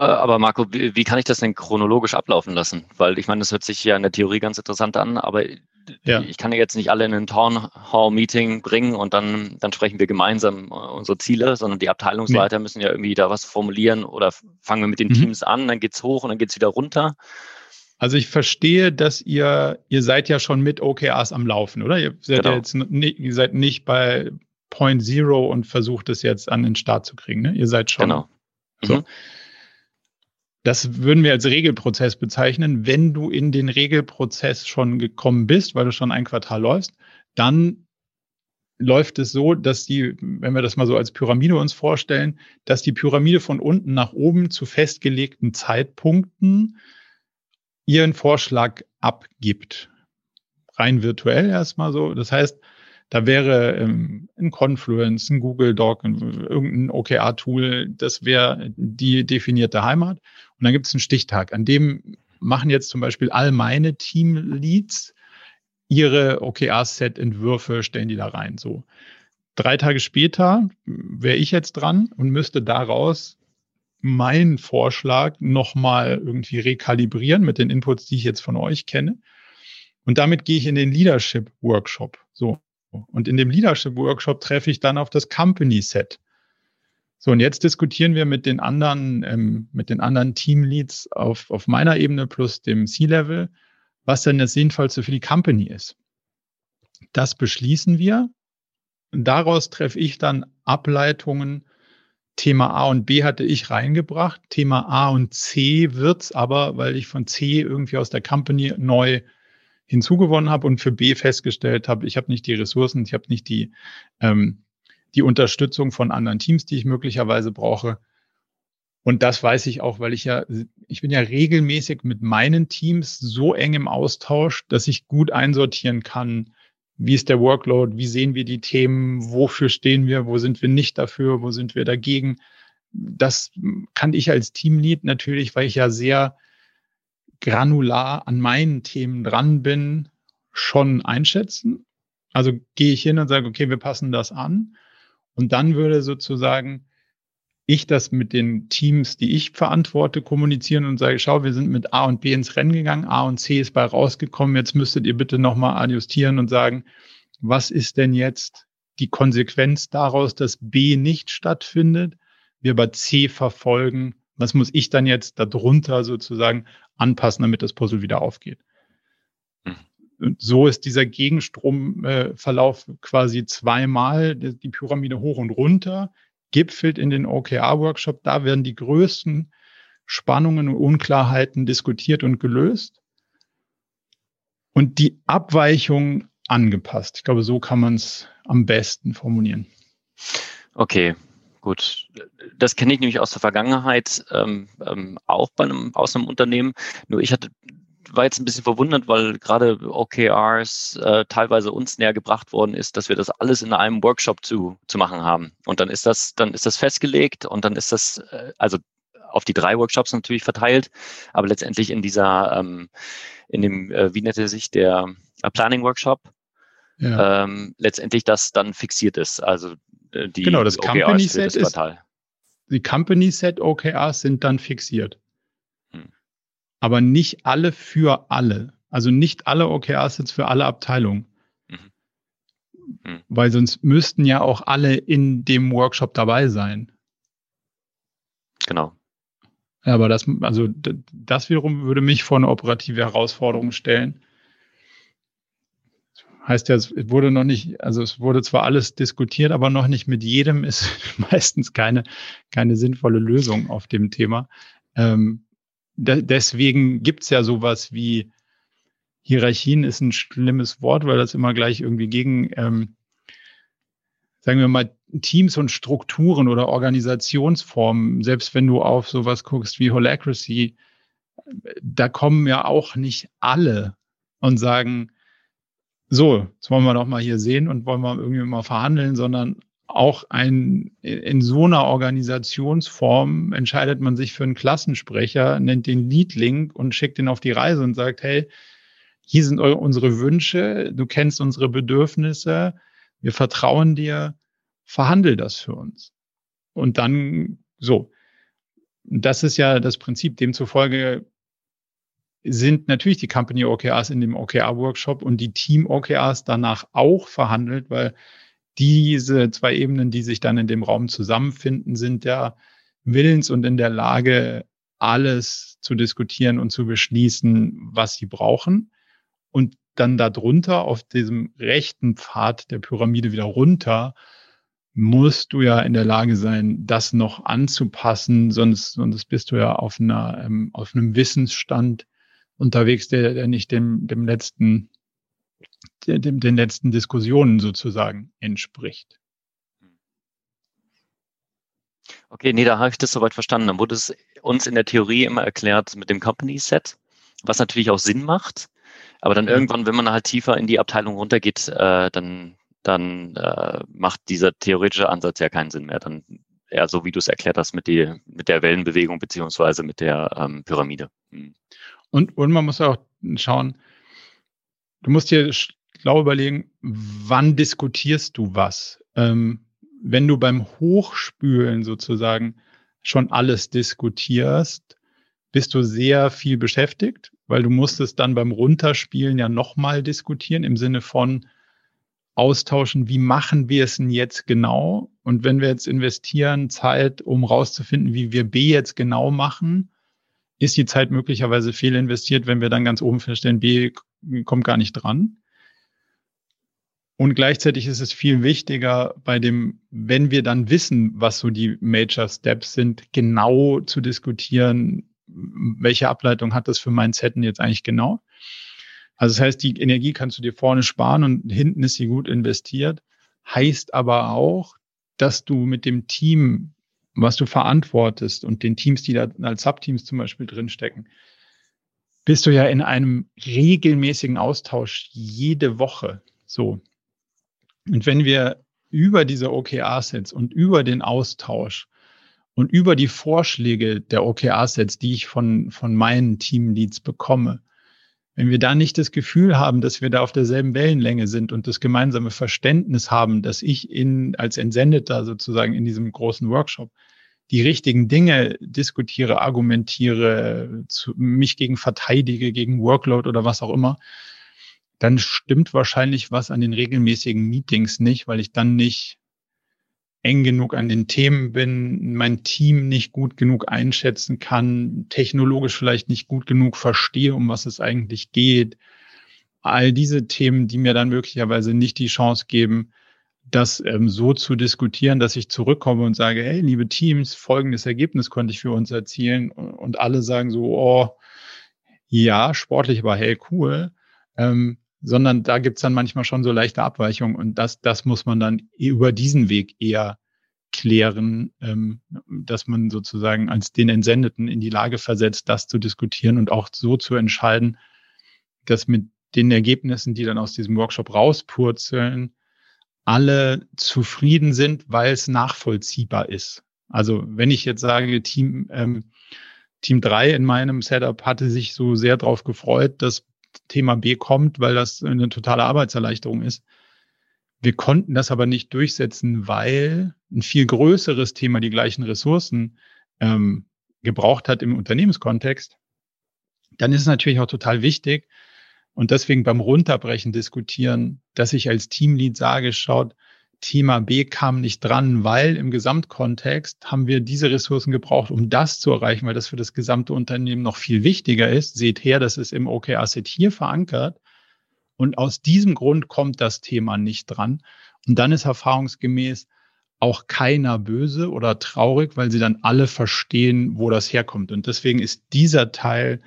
Äh, aber Marco, wie, wie, kann ich das denn chronologisch ablaufen lassen? Weil ich meine, das hört sich ja in der Theorie ganz interessant an, aber ja. ich kann ja jetzt nicht alle in ein Town Hall Meeting bringen und dann, dann sprechen wir gemeinsam äh, unsere Ziele, sondern die Abteilungsleiter nee. müssen ja irgendwie da was formulieren oder fangen wir mit den mhm. Teams an, dann geht's hoch und dann geht's wieder runter. Also ich verstehe, dass ihr, ihr seid ja schon mit OKRs am Laufen, oder? Ihr seid genau. ja jetzt nicht, ihr seid nicht bei Point Zero und versucht es jetzt an den Start zu kriegen, ne? Ihr seid schon. Genau. Mhm. Das würden wir als Regelprozess bezeichnen. Wenn du in den Regelprozess schon gekommen bist, weil du schon ein Quartal läufst, dann läuft es so, dass die, wenn wir das mal so als Pyramide uns vorstellen, dass die Pyramide von unten nach oben zu festgelegten Zeitpunkten ihren Vorschlag abgibt. Rein virtuell erstmal so. Das heißt, da wäre ähm, ein Confluence, ein Google Doc, ein, irgendein OKR-Tool, das wäre die definierte Heimat. Und dann gibt es einen Stichtag, an dem machen jetzt zum Beispiel all meine Teamleads ihre OKR-Set-Entwürfe, stellen die da rein. So drei Tage später wäre ich jetzt dran und müsste daraus meinen Vorschlag nochmal irgendwie rekalibrieren mit den Inputs, die ich jetzt von euch kenne. Und damit gehe ich in den Leadership Workshop. So. Und in dem Leadership Workshop treffe ich dann auf das Company Set. So, und jetzt diskutieren wir mit den anderen, ähm, mit den anderen Teamleads auf, auf meiner Ebene plus dem C-Level, was denn das Sinnvollste für die Company ist. Das beschließen wir. Daraus treffe ich dann Ableitungen. Thema A und B hatte ich reingebracht. Thema A und C wird's aber, weil ich von C irgendwie aus der Company neu hinzugewonnen habe und für B festgestellt habe, ich habe nicht die Ressourcen, ich habe nicht die, ähm, die Unterstützung von anderen Teams, die ich möglicherweise brauche. Und das weiß ich auch, weil ich ja, ich bin ja regelmäßig mit meinen Teams so eng im Austausch, dass ich gut einsortieren kann, wie ist der Workload, wie sehen wir die Themen, wofür stehen wir, wo sind wir nicht dafür, wo sind wir dagegen. Das kann ich als Teamlead natürlich, weil ich ja sehr granular an meinen Themen dran bin, schon einschätzen. Also gehe ich hin und sage, okay, wir passen das an. Und dann würde sozusagen ich das mit den Teams, die ich verantworte, kommunizieren und sage, schau, wir sind mit A und B ins Rennen gegangen, A und C ist bei rausgekommen, jetzt müsstet ihr bitte nochmal adjustieren und sagen, was ist denn jetzt die Konsequenz daraus, dass B nicht stattfindet, wir bei C verfolgen, was muss ich dann jetzt darunter sozusagen anpassen, damit das Puzzle wieder aufgeht. Und so ist dieser Gegenstromverlauf äh, quasi zweimal die Pyramide hoch und runter, gipfelt in den OKR-Workshop. Da werden die größten Spannungen und Unklarheiten diskutiert und gelöst. Und die Abweichung angepasst. Ich glaube, so kann man es am besten formulieren. Okay, Gut, das kenne ich nämlich aus der Vergangenheit ähm, ähm, auch bei einem, aus einem Unternehmen. Nur ich hatte, war jetzt ein bisschen verwundert, weil gerade OKRs äh, teilweise uns näher gebracht worden ist, dass wir das alles in einem Workshop zu, zu machen haben. Und dann ist das, dann ist das festgelegt und dann ist das, äh, also auf die drei Workshops natürlich verteilt, aber letztendlich in dieser, ähm, in dem, äh, wie nannte sich der äh, Planning Workshop, ja. ähm, letztendlich das dann fixiert ist. Also äh, die genau, das OKRs Company Set ist, die Company Set OKRs sind dann fixiert. Aber nicht alle für alle. Also nicht alle OKRs jetzt für alle Abteilungen. Mhm. Hm. Weil sonst müssten ja auch alle in dem Workshop dabei sein. Genau. Aber das, also das wiederum würde mich vor eine operative Herausforderung stellen. Heißt ja, es wurde noch nicht, also es wurde zwar alles diskutiert, aber noch nicht mit jedem ist meistens keine, keine sinnvolle Lösung auf dem Thema. Ähm, de deswegen gibt's ja sowas wie Hierarchien ist ein schlimmes Wort, weil das immer gleich irgendwie gegen, ähm, sagen wir mal, Teams und Strukturen oder Organisationsformen, selbst wenn du auf sowas guckst wie Holacracy, da kommen ja auch nicht alle und sagen, so, jetzt wollen wir doch mal hier sehen und wollen wir irgendwie mal verhandeln, sondern auch ein, in so einer Organisationsform entscheidet man sich für einen Klassensprecher, nennt den Leadlink und schickt ihn auf die Reise und sagt, hey, hier sind unsere Wünsche, du kennst unsere Bedürfnisse, wir vertrauen dir, verhandel das für uns. Und dann so. Das ist ja das Prinzip. Demzufolge sind natürlich die Company OKRs in dem OKR-Workshop und die Team-OKRs danach auch verhandelt, weil diese zwei Ebenen, die sich dann in dem Raum zusammenfinden, sind ja willens und in der Lage, alles zu diskutieren und zu beschließen, was sie brauchen. Und dann darunter auf diesem rechten Pfad der Pyramide wieder runter musst du ja in der Lage sein, das noch anzupassen, sonst, sonst bist du ja auf einer, ähm, auf einem Wissensstand unterwegs, der, der nicht dem, dem letzten, dem, den letzten Diskussionen sozusagen entspricht. Okay, nee, da habe ich das soweit verstanden. Dann wurde es uns in der Theorie immer erklärt mit dem Company Set, was natürlich auch Sinn macht. Aber dann irgendwann, wenn man halt tiefer in die Abteilung runtergeht, äh, dann dann äh, macht dieser theoretische Ansatz ja keinen Sinn mehr. Dann eher so, wie du es erklärt hast, mit, die, mit der Wellenbewegung beziehungsweise mit der ähm, Pyramide. Hm. Und, und man muss auch schauen, du musst dir schlau überlegen, wann diskutierst du was? Ähm, wenn du beim Hochspülen sozusagen schon alles diskutierst, bist du sehr viel beschäftigt, weil du musst es dann beim Runterspielen ja nochmal diskutieren im Sinne von, austauschen, wie machen wir es denn jetzt genau? Und wenn wir jetzt investieren Zeit, um rauszufinden, wie wir B jetzt genau machen, ist die Zeit möglicherweise fehlinvestiert, wenn wir dann ganz oben feststellen, B kommt gar nicht dran. Und gleichzeitig ist es viel wichtiger, bei dem, wenn wir dann wissen, was so die Major Steps sind, genau zu diskutieren, welche Ableitung hat das für mein Setten jetzt eigentlich genau? Also das heißt, die Energie kannst du dir vorne sparen und hinten ist sie gut investiert. Heißt aber auch, dass du mit dem Team, was du verantwortest und den Teams, die da als Subteams zum Beispiel drinstecken, bist du ja in einem regelmäßigen Austausch jede Woche. So. Und wenn wir über diese OKR-Sets und über den Austausch und über die Vorschläge der OKR-Sets, die ich von, von meinen Teamleads bekomme, wenn wir da nicht das Gefühl haben, dass wir da auf derselben Wellenlänge sind und das gemeinsame Verständnis haben, dass ich in, als Entsendeter sozusagen in diesem großen Workshop die richtigen Dinge diskutiere, argumentiere, zu, mich gegen verteidige, gegen Workload oder was auch immer, dann stimmt wahrscheinlich was an den regelmäßigen Meetings nicht, weil ich dann nicht eng genug an den Themen bin, mein Team nicht gut genug einschätzen kann, technologisch vielleicht nicht gut genug verstehe, um was es eigentlich geht. All diese Themen, die mir dann möglicherweise nicht die Chance geben, das ähm, so zu diskutieren, dass ich zurückkomme und sage, hey, liebe Teams, folgendes Ergebnis konnte ich für uns erzielen. Und alle sagen so, oh, ja, sportlich, aber hey, cool. Ähm, sondern da gibt's dann manchmal schon so leichte Abweichungen und das, das muss man dann über diesen Weg eher klären, ähm, dass man sozusagen als den Entsendeten in die Lage versetzt, das zu diskutieren und auch so zu entscheiden, dass mit den Ergebnissen, die dann aus diesem Workshop rauspurzeln, alle zufrieden sind, weil es nachvollziehbar ist. Also wenn ich jetzt sage, Team, ähm, Team 3 in meinem Setup hatte sich so sehr darauf gefreut, dass Thema B kommt, weil das eine totale Arbeitserleichterung ist. Wir konnten das aber nicht durchsetzen, weil ein viel größeres Thema die gleichen Ressourcen ähm, gebraucht hat im Unternehmenskontext. Dann ist es natürlich auch total wichtig und deswegen beim Runterbrechen diskutieren, dass ich als Teamlead sage, schaut, Thema B kam nicht dran, weil im Gesamtkontext haben wir diese Ressourcen gebraucht, um das zu erreichen, weil das für das gesamte Unternehmen noch viel wichtiger ist. Seht her, das ist im OKR-Set hier verankert. Und aus diesem Grund kommt das Thema nicht dran. Und dann ist erfahrungsgemäß auch keiner böse oder traurig, weil sie dann alle verstehen, wo das herkommt. Und deswegen ist dieser Teil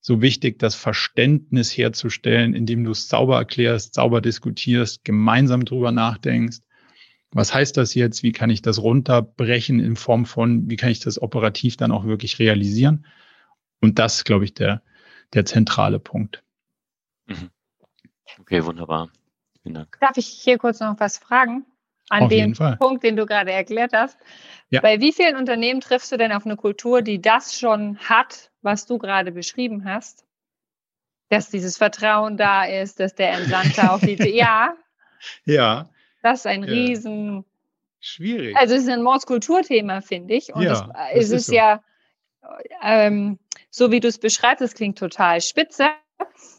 so wichtig, das Verständnis herzustellen, indem du es sauber erklärst, sauber diskutierst, gemeinsam drüber nachdenkst. Was heißt das jetzt? Wie kann ich das runterbrechen in Form von, wie kann ich das operativ dann auch wirklich realisieren? Und das ist, glaube ich, der, der zentrale Punkt. Mhm. Okay, wunderbar. Vielen Dank. Darf ich hier kurz noch was fragen? An auf dem Punkt, den du gerade erklärt hast. Ja. Bei wie vielen Unternehmen triffst du denn auf eine Kultur, die das schon hat, was du gerade beschrieben hast? Dass dieses Vertrauen da ist, dass der Entsandte auf die. Ja. Ja. Das ist ein ja. riesen. Schwierig. Also es ist ein Mordskulturthema, finde ich. Und ja, es, es ist, so. ja, ähm, so wie du es beschreibst, es klingt total spitze.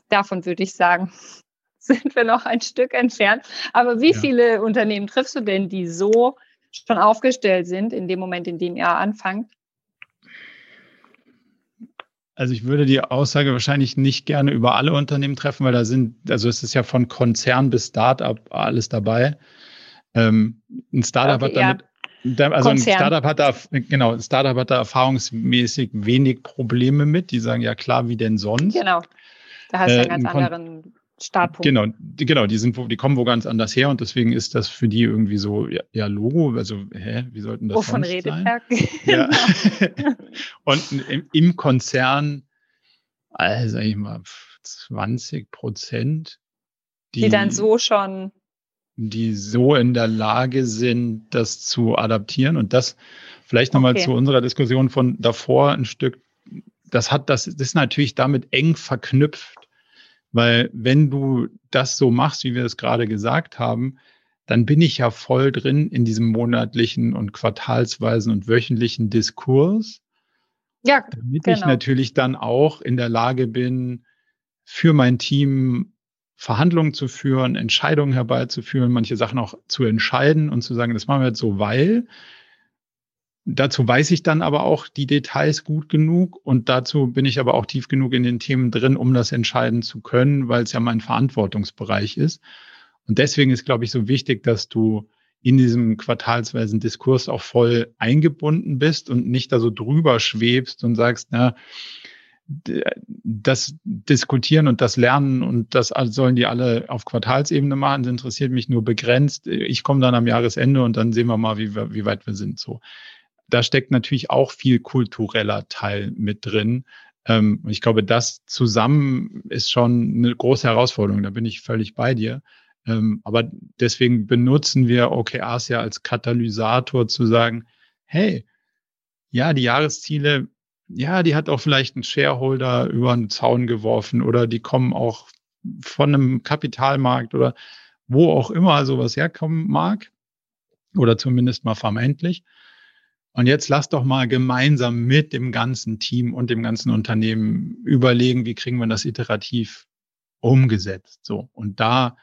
Davon würde ich sagen, sind wir noch ein Stück entfernt. Aber wie ja. viele Unternehmen triffst du denn, die so schon aufgestellt sind in dem Moment, in dem ihr anfangt? Also ich würde die Aussage wahrscheinlich nicht gerne über alle Unternehmen treffen, weil da sind, also es ist ja von Konzern bis Startup alles dabei. Ähm, ein Startup okay, hat damit, ja. also Konzern. ein Startup hat da, genau, ein Startup hat da erfahrungsmäßig wenig Probleme mit. Die sagen ja klar, wie denn sonst. Genau. Da hast du äh, einen ganz anderen Startpunkt. Genau, die, genau, die sind, die kommen wo ganz anders her und deswegen ist das für die irgendwie so, ja, ja Logo, also, hä, wie sollten das Wovon sonst redet sein? Ja. und im, im, Konzern, also sag ich mal, 20 Prozent, die, die dann so schon die so in der Lage sind, das zu adaptieren. Und das vielleicht nochmal okay. zu unserer Diskussion von davor ein Stück, das hat, das, das ist natürlich damit eng verknüpft weil wenn du das so machst, wie wir es gerade gesagt haben, dann bin ich ja voll drin in diesem monatlichen und quartalsweisen und wöchentlichen Diskurs. Ja, damit genau. ich natürlich dann auch in der Lage bin, für mein Team Verhandlungen zu führen, Entscheidungen herbeizuführen, manche Sachen auch zu entscheiden und zu sagen, das machen wir jetzt so, weil Dazu weiß ich dann aber auch die Details gut genug und dazu bin ich aber auch tief genug in den Themen drin, um das entscheiden zu können, weil es ja mein Verantwortungsbereich ist. Und deswegen ist, glaube ich, so wichtig, dass du in diesem quartalsweisen Diskurs auch voll eingebunden bist und nicht da so drüber schwebst und sagst, na, das Diskutieren und das Lernen und das sollen die alle auf Quartalsebene machen, das interessiert mich nur begrenzt. Ich komme dann am Jahresende und dann sehen wir mal, wie, wie weit wir sind. So da steckt natürlich auch viel kultureller Teil mit drin. Ähm, ich glaube, das zusammen ist schon eine große Herausforderung. Da bin ich völlig bei dir. Ähm, aber deswegen benutzen wir OKRs ja als Katalysator zu sagen, hey, ja, die Jahresziele, ja, die hat auch vielleicht ein Shareholder über einen Zaun geworfen oder die kommen auch von einem Kapitalmarkt oder wo auch immer sowas herkommen mag oder zumindest mal vermeintlich. Und jetzt lass doch mal gemeinsam mit dem ganzen Team und dem ganzen Unternehmen überlegen, wie kriegen wir das iterativ umgesetzt. So. Und da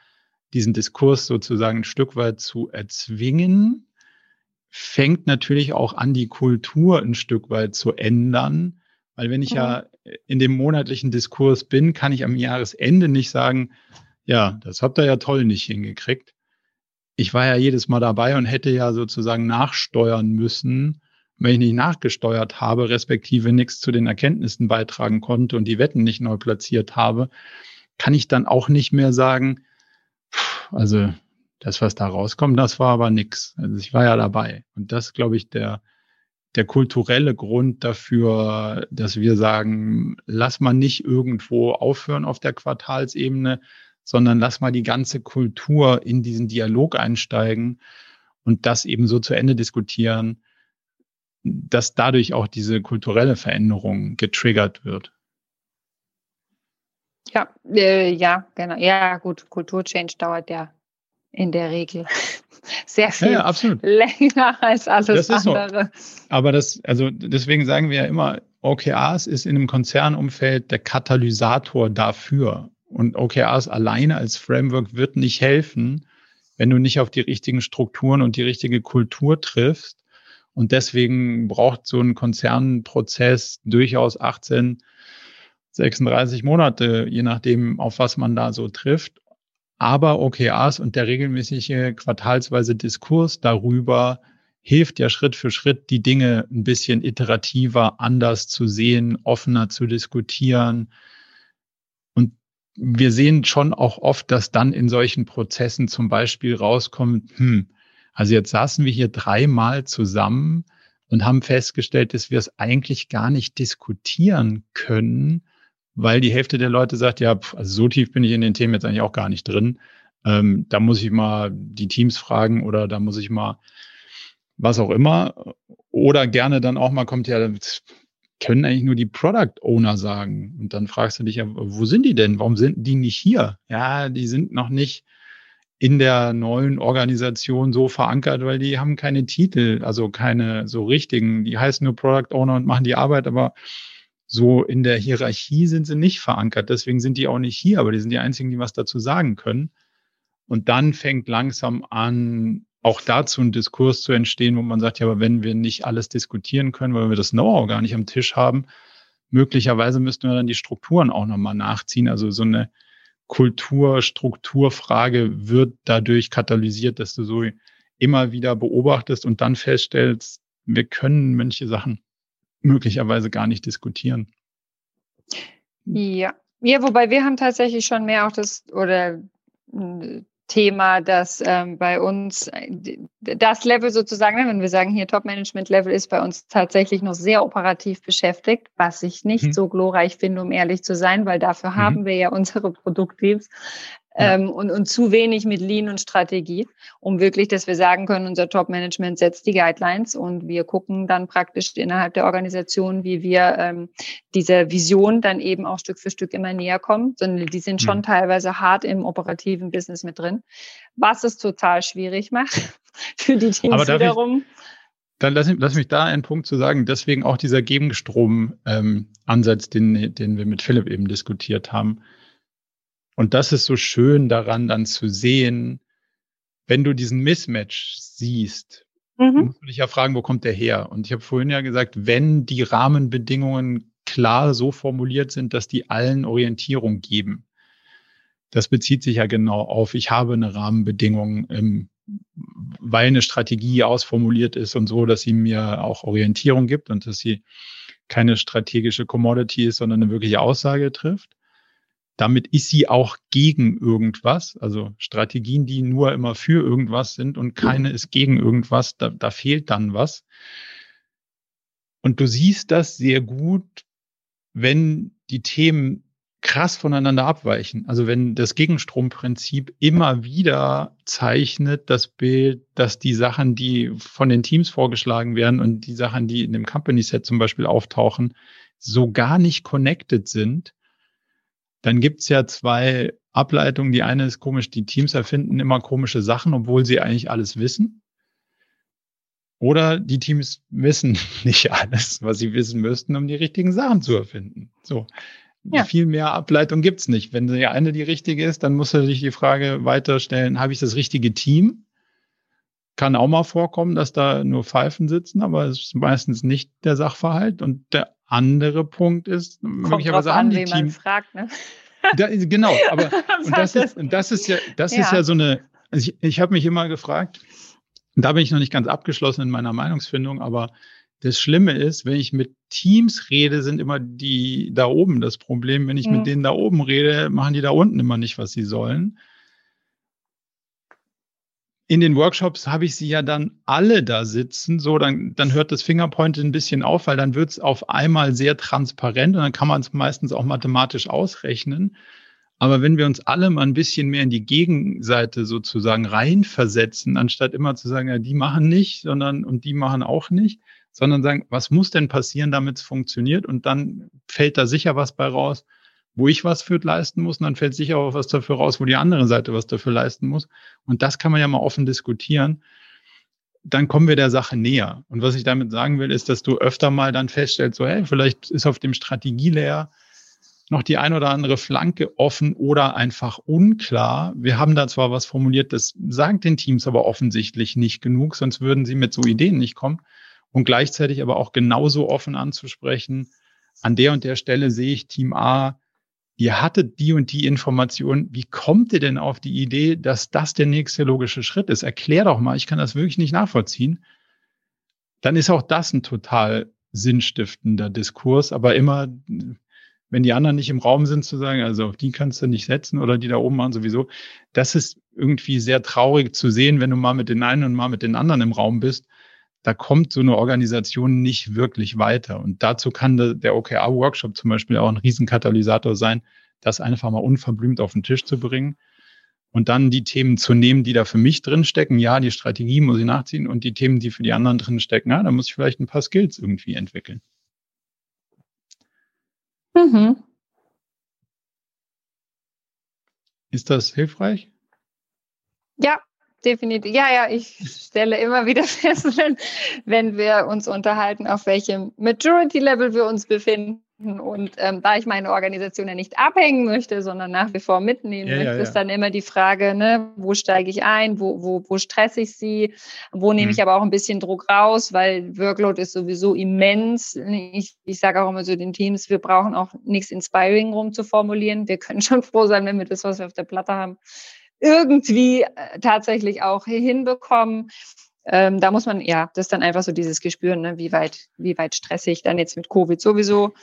diesen Diskurs sozusagen ein Stück weit zu erzwingen, fängt natürlich auch an, die Kultur ein Stück weit zu ändern. Weil wenn ich mhm. ja in dem monatlichen Diskurs bin, kann ich am Jahresende nicht sagen, ja, das habt ihr ja toll nicht hingekriegt, ich war ja jedes Mal dabei und hätte ja sozusagen nachsteuern müssen, wenn ich nicht nachgesteuert habe, respektive nichts zu den Erkenntnissen beitragen konnte und die Wetten nicht neu platziert habe, kann ich dann auch nicht mehr sagen, also das, was da rauskommt, das war aber nix. Also ich war ja dabei. Und das, glaube ich, der, der kulturelle Grund dafür, dass wir sagen, lass mal nicht irgendwo aufhören auf der Quartalsebene, sondern lass mal die ganze Kultur in diesen Dialog einsteigen und das eben so zu Ende diskutieren, dass dadurch auch diese kulturelle Veränderung getriggert wird. Ja, äh, ja, genau. Ja, gut, Kulturchange dauert ja in der Regel sehr viel ja, ja, länger als alles andere. So. Aber das, also deswegen sagen wir ja immer, OKRs ist in einem Konzernumfeld der Katalysator dafür. Und OKRs alleine als Framework wird nicht helfen, wenn du nicht auf die richtigen Strukturen und die richtige Kultur triffst. Und deswegen braucht so ein Konzernprozess durchaus 18, 36 Monate, je nachdem, auf was man da so trifft. Aber OKRs und der regelmäßige quartalsweise Diskurs darüber hilft ja Schritt für Schritt, die Dinge ein bisschen iterativer, anders zu sehen, offener zu diskutieren. Und wir sehen schon auch oft, dass dann in solchen Prozessen zum Beispiel rauskommt, hm, also jetzt saßen wir hier dreimal zusammen und haben festgestellt, dass wir es eigentlich gar nicht diskutieren können, weil die Hälfte der Leute sagt, ja, also so tief bin ich in den Themen jetzt eigentlich auch gar nicht drin. Ähm, da muss ich mal die Teams fragen oder da muss ich mal was auch immer. Oder gerne dann auch mal kommt ja, können eigentlich nur die Product Owner sagen. Und dann fragst du dich ja, wo sind die denn? Warum sind die nicht hier? Ja, die sind noch nicht in der neuen Organisation so verankert, weil die haben keine Titel, also keine so richtigen. Die heißen nur Product Owner und machen die Arbeit, aber so in der Hierarchie sind sie nicht verankert. Deswegen sind die auch nicht hier, aber die sind die einzigen, die was dazu sagen können. Und dann fängt langsam an, auch dazu ein Diskurs zu entstehen, wo man sagt, ja, aber wenn wir nicht alles diskutieren können, weil wir das Know-how gar nicht am Tisch haben, möglicherweise müssten wir dann die Strukturen auch nochmal nachziehen. Also so eine Kultur-Strukturfrage wird dadurch katalysiert, dass du so immer wieder beobachtest und dann feststellst, wir können manche Sachen möglicherweise gar nicht diskutieren. Ja, ja, wobei wir haben tatsächlich schon mehr auch das oder hm, Thema, dass ähm, bei uns äh, das Level sozusagen, ne, wenn wir sagen hier Top-Management-Level ist bei uns tatsächlich noch sehr operativ beschäftigt, was ich nicht mhm. so glorreich finde, um ehrlich zu sein, weil dafür mhm. haben wir ja unsere Produktteams ähm, und, und zu wenig mit Lean und Strategie, um wirklich, dass wir sagen können, unser Top-Management setzt die Guidelines und wir gucken dann praktisch innerhalb der Organisation, wie wir ähm, dieser Vision dann eben auch Stück für Stück immer näher kommen, sondern die sind schon mhm. teilweise hart im operativen Business mit drin, was es total schwierig macht für die Teams wiederum. Ich, dann lass, lass mich da einen Punkt zu sagen. Deswegen auch dieser Gegenstrom-Ansatz, ähm, den, den wir mit Philipp eben diskutiert haben. Und das ist so schön daran dann zu sehen, wenn du diesen Mismatch siehst, mhm. musst du dich ja fragen, wo kommt der her? Und ich habe vorhin ja gesagt, wenn die Rahmenbedingungen klar so formuliert sind, dass die allen Orientierung geben. Das bezieht sich ja genau auf, ich habe eine Rahmenbedingung, ähm, weil eine Strategie ausformuliert ist und so, dass sie mir auch Orientierung gibt und dass sie keine strategische Commodity ist, sondern eine wirkliche Aussage trifft. Damit ist sie auch gegen irgendwas. Also Strategien, die nur immer für irgendwas sind und keine ist gegen irgendwas, da, da fehlt dann was. Und du siehst das sehr gut, wenn die Themen krass voneinander abweichen. Also wenn das Gegenstromprinzip immer wieder zeichnet das Bild, dass die Sachen, die von den Teams vorgeschlagen werden und die Sachen, die in dem Company Set zum Beispiel auftauchen, so gar nicht connected sind, dann gibt's ja zwei Ableitungen. Die eine ist komisch, die Teams erfinden immer komische Sachen, obwohl sie eigentlich alles wissen. Oder die Teams wissen nicht alles, was sie wissen müssten, um die richtigen Sachen zu erfinden. So. Ja. Viel mehr Ableitung gibt's nicht. Wenn die eine die richtige ist, dann musst du dich die Frage weiterstellen, habe ich das richtige Team? Kann auch mal vorkommen, dass da nur Pfeifen sitzen, aber es ist meistens nicht der Sachverhalt. Und der andere Punkt ist, Kommt möglicherweise an, die Team. Fragt, ne? Da, genau, aber und das ist, und das ist ja, das ja. ist ja so eine, also ich, ich habe mich immer gefragt, da bin ich noch nicht ganz abgeschlossen in meiner Meinungsfindung, aber das Schlimme ist, wenn ich mit Teams rede, sind immer die da oben das Problem. Wenn ich mhm. mit denen da oben rede, machen die da unten immer nicht, was sie sollen in den Workshops habe ich sie ja dann alle da sitzen, so dann, dann hört das Fingerpoint ein bisschen auf, weil dann wird es auf einmal sehr transparent und dann kann man es meistens auch mathematisch ausrechnen. Aber wenn wir uns alle mal ein bisschen mehr in die Gegenseite sozusagen reinversetzen, anstatt immer zu sagen, ja, die machen nicht, sondern und die machen auch nicht, sondern sagen, was muss denn passieren, damit es funktioniert? Und dann fällt da sicher was bei raus wo ich was für leisten muss, und dann fällt sicher auch was dafür raus, wo die andere Seite was dafür leisten muss. Und das kann man ja mal offen diskutieren. Dann kommen wir der Sache näher. Und was ich damit sagen will, ist, dass du öfter mal dann feststellst, so, hey, vielleicht ist auf dem Strategielayer noch die ein oder andere Flanke offen oder einfach unklar. Wir haben da zwar was formuliert, das sagt den Teams aber offensichtlich nicht genug, sonst würden sie mit so Ideen nicht kommen. Und gleichzeitig aber auch genauso offen anzusprechen, an der und der Stelle sehe ich Team A, ihr hattet die und die Information. Wie kommt ihr denn auf die Idee, dass das der nächste logische Schritt ist? Erklär doch mal, ich kann das wirklich nicht nachvollziehen. Dann ist auch das ein total sinnstiftender Diskurs, aber immer wenn die anderen nicht im Raum sind, zu sagen, also auf die kannst du nicht setzen oder die da oben machen sowieso. Das ist irgendwie sehr traurig zu sehen, wenn du mal mit den einen und mal mit den anderen im Raum bist. Da kommt so eine Organisation nicht wirklich weiter. Und dazu kann der OKR-Workshop zum Beispiel auch ein Riesenkatalysator sein, das einfach mal unverblümt auf den Tisch zu bringen und dann die Themen zu nehmen, die da für mich drinstecken. Ja, die Strategie muss ich nachziehen und die Themen, die für die anderen drinstecken, ja, da muss ich vielleicht ein paar Skills irgendwie entwickeln. Mhm. Ist das hilfreich? Ja, definitiv. Ja, ja, ich stelle immer wieder fest, wenn, wenn wir uns unterhalten, auf welchem Maturity-Level wir uns befinden und ähm, da ich meine Organisation ja nicht abhängen möchte, sondern nach wie vor mitnehmen ja, möchte, ja, ja. ist dann immer die Frage, ne, wo steige ich ein, wo, wo, wo stresse ich sie, wo nehme mhm. ich aber auch ein bisschen Druck raus, weil Workload ist sowieso immens. Ich, ich sage auch immer so den Teams, wir brauchen auch nichts Inspiring rum zu formulieren. Wir können schon froh sein, wenn wir das, was wir auf der Platte haben, irgendwie äh, tatsächlich auch hinbekommen ähm, da muss man, ja, das ist dann einfach so dieses Gespür, ne, wie weit, wie weit stressig dann jetzt mit Covid sowieso.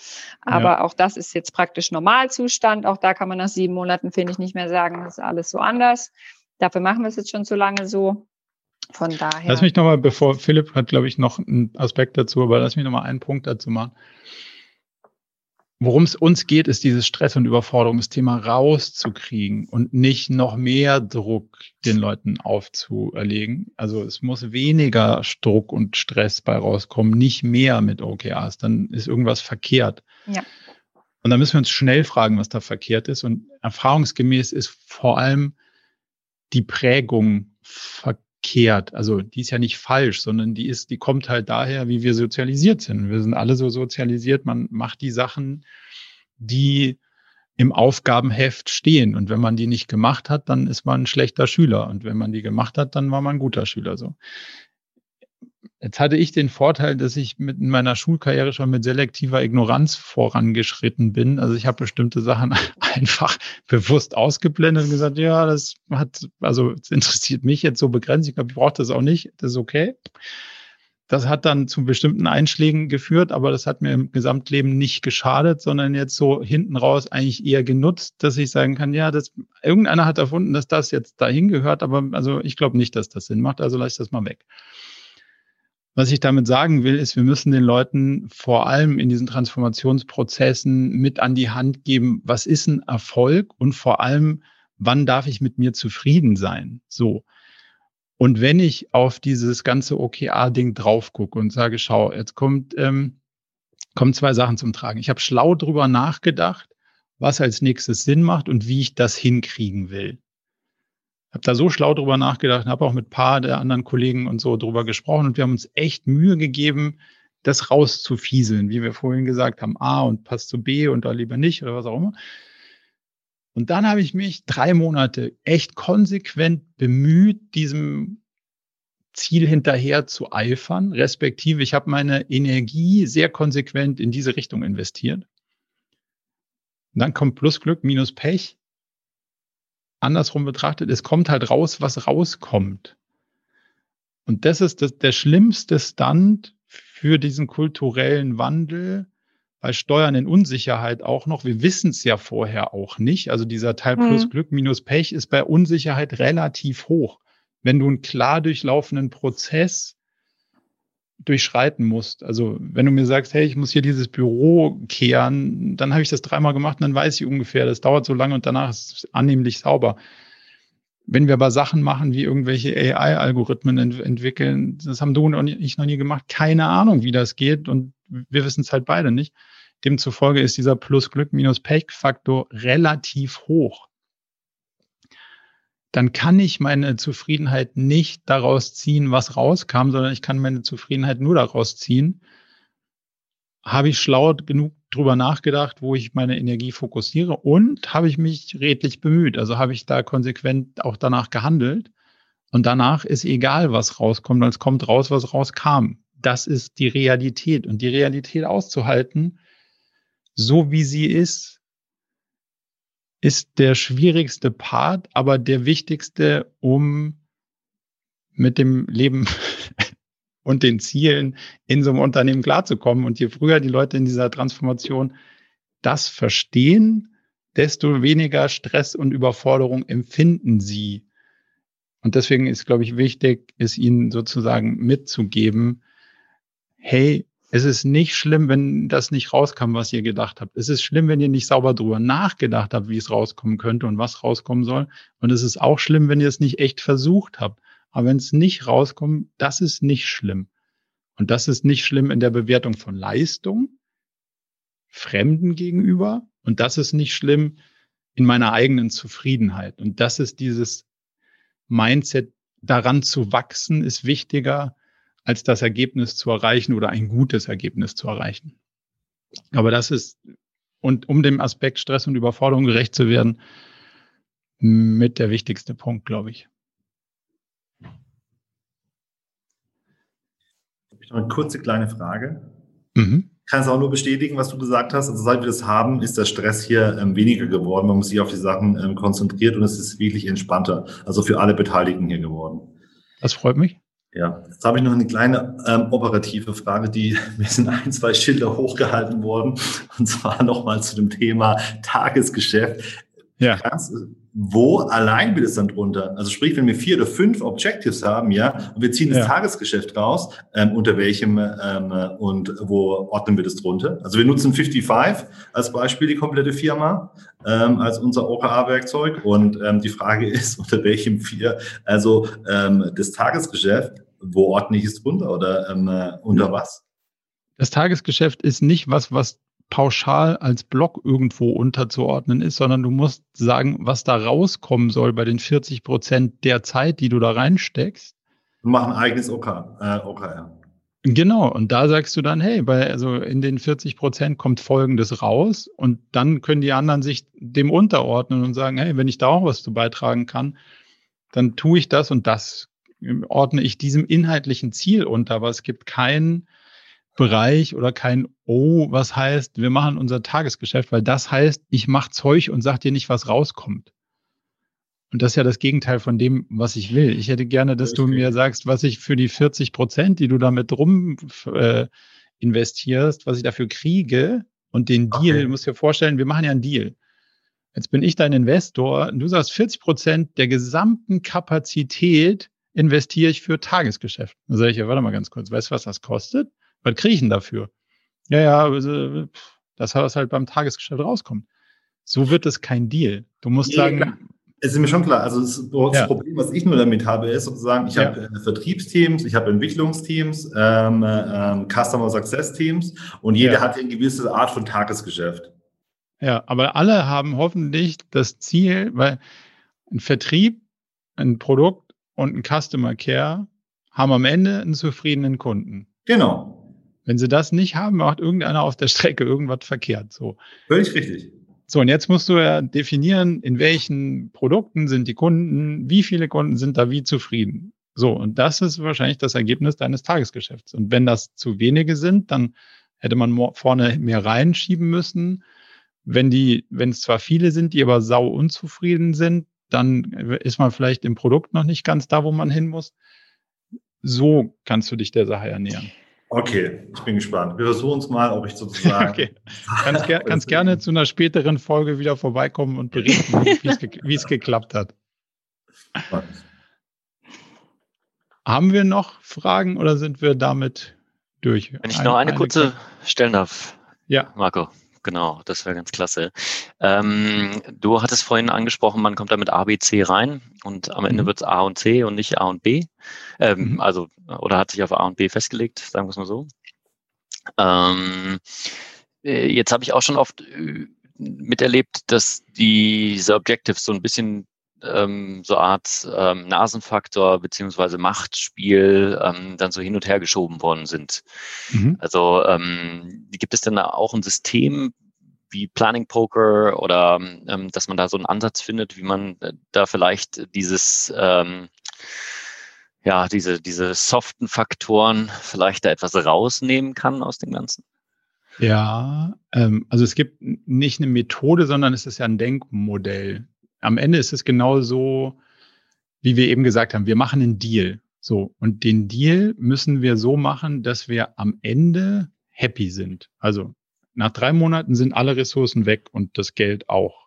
Aber ja. auch das ist jetzt praktisch Normalzustand. Auch da kann man nach sieben Monaten, finde ich, nicht mehr sagen, das ist alles so anders. Dafür machen wir es jetzt schon so lange so. Von daher. Lass mich nochmal, bevor Philipp hat, glaube ich, noch einen Aspekt dazu, aber lass mich nochmal einen Punkt dazu machen. Worum es uns geht, ist dieses Stress- und Überforderungsthema rauszukriegen und nicht noch mehr Druck den Leuten aufzuerlegen. Also es muss weniger Druck und Stress bei rauskommen, nicht mehr mit OKRs. Dann ist irgendwas verkehrt. Ja. Und da müssen wir uns schnell fragen, was da verkehrt ist. Und erfahrungsgemäß ist vor allem die Prägung verkehrt verkehrt. Also die ist ja nicht falsch, sondern die ist, die kommt halt daher, wie wir sozialisiert sind. Wir sind alle so sozialisiert, man macht die Sachen, die im Aufgabenheft stehen. Und wenn man die nicht gemacht hat, dann ist man ein schlechter Schüler. Und wenn man die gemacht hat, dann war man ein guter Schüler. So. Jetzt hatte ich den Vorteil, dass ich mit meiner Schulkarriere schon mit selektiver Ignoranz vorangeschritten bin. Also ich habe bestimmte Sachen einfach bewusst ausgeblendet und gesagt, ja, das hat, also es interessiert mich jetzt so begrenzt. Ich glaube, ich brauche das auch nicht. Das ist okay. Das hat dann zu bestimmten Einschlägen geführt, aber das hat mir im Gesamtleben nicht geschadet, sondern jetzt so hinten raus eigentlich eher genutzt, dass ich sagen kann, ja, das, irgendeiner hat erfunden, dass das jetzt dahin gehört, aber also ich glaube nicht, dass das Sinn macht, also lasse ich das mal weg. Was ich damit sagen will, ist, wir müssen den Leuten vor allem in diesen Transformationsprozessen mit an die Hand geben, was ist ein Erfolg und vor allem, wann darf ich mit mir zufrieden sein? So. Und wenn ich auf dieses ganze OKR-Ding drauf gucke und sage, schau, jetzt kommt, ähm, kommen zwei Sachen zum Tragen. Ich habe schlau drüber nachgedacht, was als nächstes Sinn macht und wie ich das hinkriegen will habe da so schlau drüber nachgedacht, habe auch mit paar der anderen Kollegen und so drüber gesprochen und wir haben uns echt Mühe gegeben, das rauszufieseln, wie wir vorhin gesagt haben, A und passt zu B und da lieber nicht oder was auch immer. Und dann habe ich mich drei Monate echt konsequent bemüht, diesem Ziel hinterher zu eifern, respektive ich habe meine Energie sehr konsequent in diese Richtung investiert. Und dann kommt plus Glück minus Pech andersrum betrachtet, es kommt halt raus, was rauskommt. Und das ist das, der schlimmste Stand für diesen kulturellen Wandel, bei Steuern in Unsicherheit auch noch. Wir wissen es ja vorher auch nicht. Also dieser Teil plus mhm. Glück minus Pech ist bei Unsicherheit relativ hoch. Wenn du einen klar durchlaufenden Prozess durchschreiten musst. Also wenn du mir sagst, hey, ich muss hier dieses Büro kehren, dann habe ich das dreimal gemacht und dann weiß ich ungefähr, das dauert so lange und danach ist es annehmlich sauber. Wenn wir aber Sachen machen, wie irgendwelche AI-Algorithmen ent entwickeln, das haben du und ich noch nie gemacht, keine Ahnung, wie das geht und wir wissen es halt beide nicht. Demzufolge ist dieser Plus-Glück minus Pech-Faktor relativ hoch dann kann ich meine Zufriedenheit nicht daraus ziehen, was rauskam, sondern ich kann meine Zufriedenheit nur daraus ziehen, habe ich schlau genug drüber nachgedacht, wo ich meine Energie fokussiere und habe ich mich redlich bemüht. Also habe ich da konsequent auch danach gehandelt. Und danach ist egal, was rauskommt, es kommt raus, was rauskam. Das ist die Realität. Und die Realität auszuhalten, so wie sie ist, ist der schwierigste Part, aber der wichtigste, um mit dem Leben und den Zielen in so einem Unternehmen klarzukommen. Und je früher die Leute in dieser Transformation das verstehen, desto weniger Stress und Überforderung empfinden sie. Und deswegen ist, glaube ich, wichtig, es ihnen sozusagen mitzugeben, hey, es ist nicht schlimm, wenn das nicht rauskam, was ihr gedacht habt. Es ist schlimm, wenn ihr nicht sauber drüber nachgedacht habt, wie es rauskommen könnte und was rauskommen soll. Und es ist auch schlimm, wenn ihr es nicht echt versucht habt. Aber wenn es nicht rauskommt, das ist nicht schlimm. Und das ist nicht schlimm in der Bewertung von Leistung, Fremden gegenüber. Und das ist nicht schlimm in meiner eigenen Zufriedenheit. Und das ist dieses Mindset, daran zu wachsen, ist wichtiger, als das Ergebnis zu erreichen oder ein gutes Ergebnis zu erreichen. Aber das ist, und um dem Aspekt Stress und Überforderung gerecht zu werden, mit der wichtigste Punkt, glaube ich. Ich noch eine kurze kleine Frage. Mhm. Kann es auch nur bestätigen, was du gesagt hast. Also seit wir das haben, ist der Stress hier ähm, weniger geworden. Man muss sich auf die Sachen ähm, konzentriert und es ist wirklich entspannter. Also für alle Beteiligten hier geworden. Das freut mich. Ja, jetzt habe ich noch eine kleine ähm, operative Frage, die mir sind ein, zwei Schilder hochgehalten worden. Und zwar nochmal zu dem Thema Tagesgeschäft. Ja. Kannst, wo allein wird es dann drunter? Also sprich, wenn wir vier oder fünf Objectives haben, ja, und wir ziehen das ja. Tagesgeschäft raus, ähm, unter welchem ähm, und wo ordnen wir das drunter? Also wir nutzen 55 als Beispiel die komplette Firma ähm, als unser OKA-Werkzeug und ähm, die Frage ist, unter welchem vier, also ähm, das Tagesgeschäft, wo ordne ich es drunter oder ähm, äh, unter was? Das Tagesgeschäft ist nicht was, was pauschal als Block irgendwo unterzuordnen ist, sondern du musst sagen, was da rauskommen soll bei den 40 Prozent der Zeit, die du da reinsteckst. Machen ein eigenes OK, äh, OKR. Genau, und da sagst du dann, hey, bei, also in den 40 Prozent kommt Folgendes raus und dann können die anderen sich dem unterordnen und sagen, hey, wenn ich da auch was zu beitragen kann, dann tue ich das und das ordne ich diesem inhaltlichen Ziel unter, aber es gibt keinen Bereich oder kein Oh, was heißt, wir machen unser Tagesgeschäft, weil das heißt, ich mache Zeug und sag dir nicht, was rauskommt. Und das ist ja das Gegenteil von dem, was ich will. Ich hätte gerne, dass du mir sagst, was ich für die 40 Prozent, die du damit rum äh, investierst, was ich dafür kriege und den Deal, okay. du musst dir vorstellen, wir machen ja einen Deal. Jetzt bin ich dein Investor und du sagst, 40 Prozent der gesamten Kapazität investiere ich für Tagesgeschäft. Dann sage ich ja, warte mal ganz kurz, weißt du, was das kostet? Was kriege ich denn dafür? Ja, ja, also, das was halt beim Tagesgeschäft rauskommt. So wird es kein Deal. Du musst nee, sagen. Klar. Es ist mir schon klar. Also das, das ja. Problem, was ich nur damit habe, ist sozusagen, ich ja. habe äh, Vertriebsteams, ich habe Entwicklungsteams, ähm, ähm, Customer Success Teams und jeder ja. hat eine gewisse Art von Tagesgeschäft. Ja, aber alle haben hoffentlich das Ziel, weil ein Vertrieb, ein Produkt und ein Customer Care haben am Ende einen zufriedenen Kunden. Genau. Wenn sie das nicht haben, macht irgendeiner auf der Strecke irgendwas verkehrt. So. Völlig richtig. So, und jetzt musst du ja definieren, in welchen Produkten sind die Kunden, wie viele Kunden sind da wie zufrieden. So, und das ist wahrscheinlich das Ergebnis deines Tagesgeschäfts. Und wenn das zu wenige sind, dann hätte man vorne mehr reinschieben müssen. Wenn die, wenn es zwar viele sind, die aber sau unzufrieden sind, dann ist man vielleicht im Produkt noch nicht ganz da, wo man hin muss. So kannst du dich der Sache ernähren. Okay, ich bin gespannt. Wir versuchen es mal, ob ich sozusagen. okay. Kannst, ger kannst gerne zu einer späteren Folge wieder vorbeikommen und berichten, wie es ge geklappt hat. Haben wir noch Fragen oder sind wir damit durch? Wenn ich noch eine, eine kurze stellen darf. Ja. Marco. Genau, das wäre ganz klasse. Ähm, du hattest vorhin angesprochen, man kommt da mit A, B, C rein und am Ende mhm. wird es A und C und nicht A und B. Ähm, mhm. Also, oder hat sich auf A und B festgelegt, sagen wir es mal so. Ähm, äh, jetzt habe ich auch schon oft äh, miterlebt, dass diese Objectives so ein bisschen ähm, so Art ähm, Nasenfaktor beziehungsweise Machtspiel ähm, dann so hin und her geschoben worden sind. Mhm. Also ähm, gibt es denn auch ein System wie Planning Poker oder ähm, dass man da so einen Ansatz findet, wie man äh, da vielleicht dieses ähm, ja, diese, diese soften Faktoren vielleicht da etwas rausnehmen kann aus dem Ganzen? Ja, ähm, also es gibt nicht eine Methode, sondern es ist ja ein Denkmodell. Am Ende ist es genauso, wie wir eben gesagt haben, wir machen einen Deal. So, und den Deal müssen wir so machen, dass wir am Ende happy sind. Also nach drei Monaten sind alle Ressourcen weg und das Geld auch.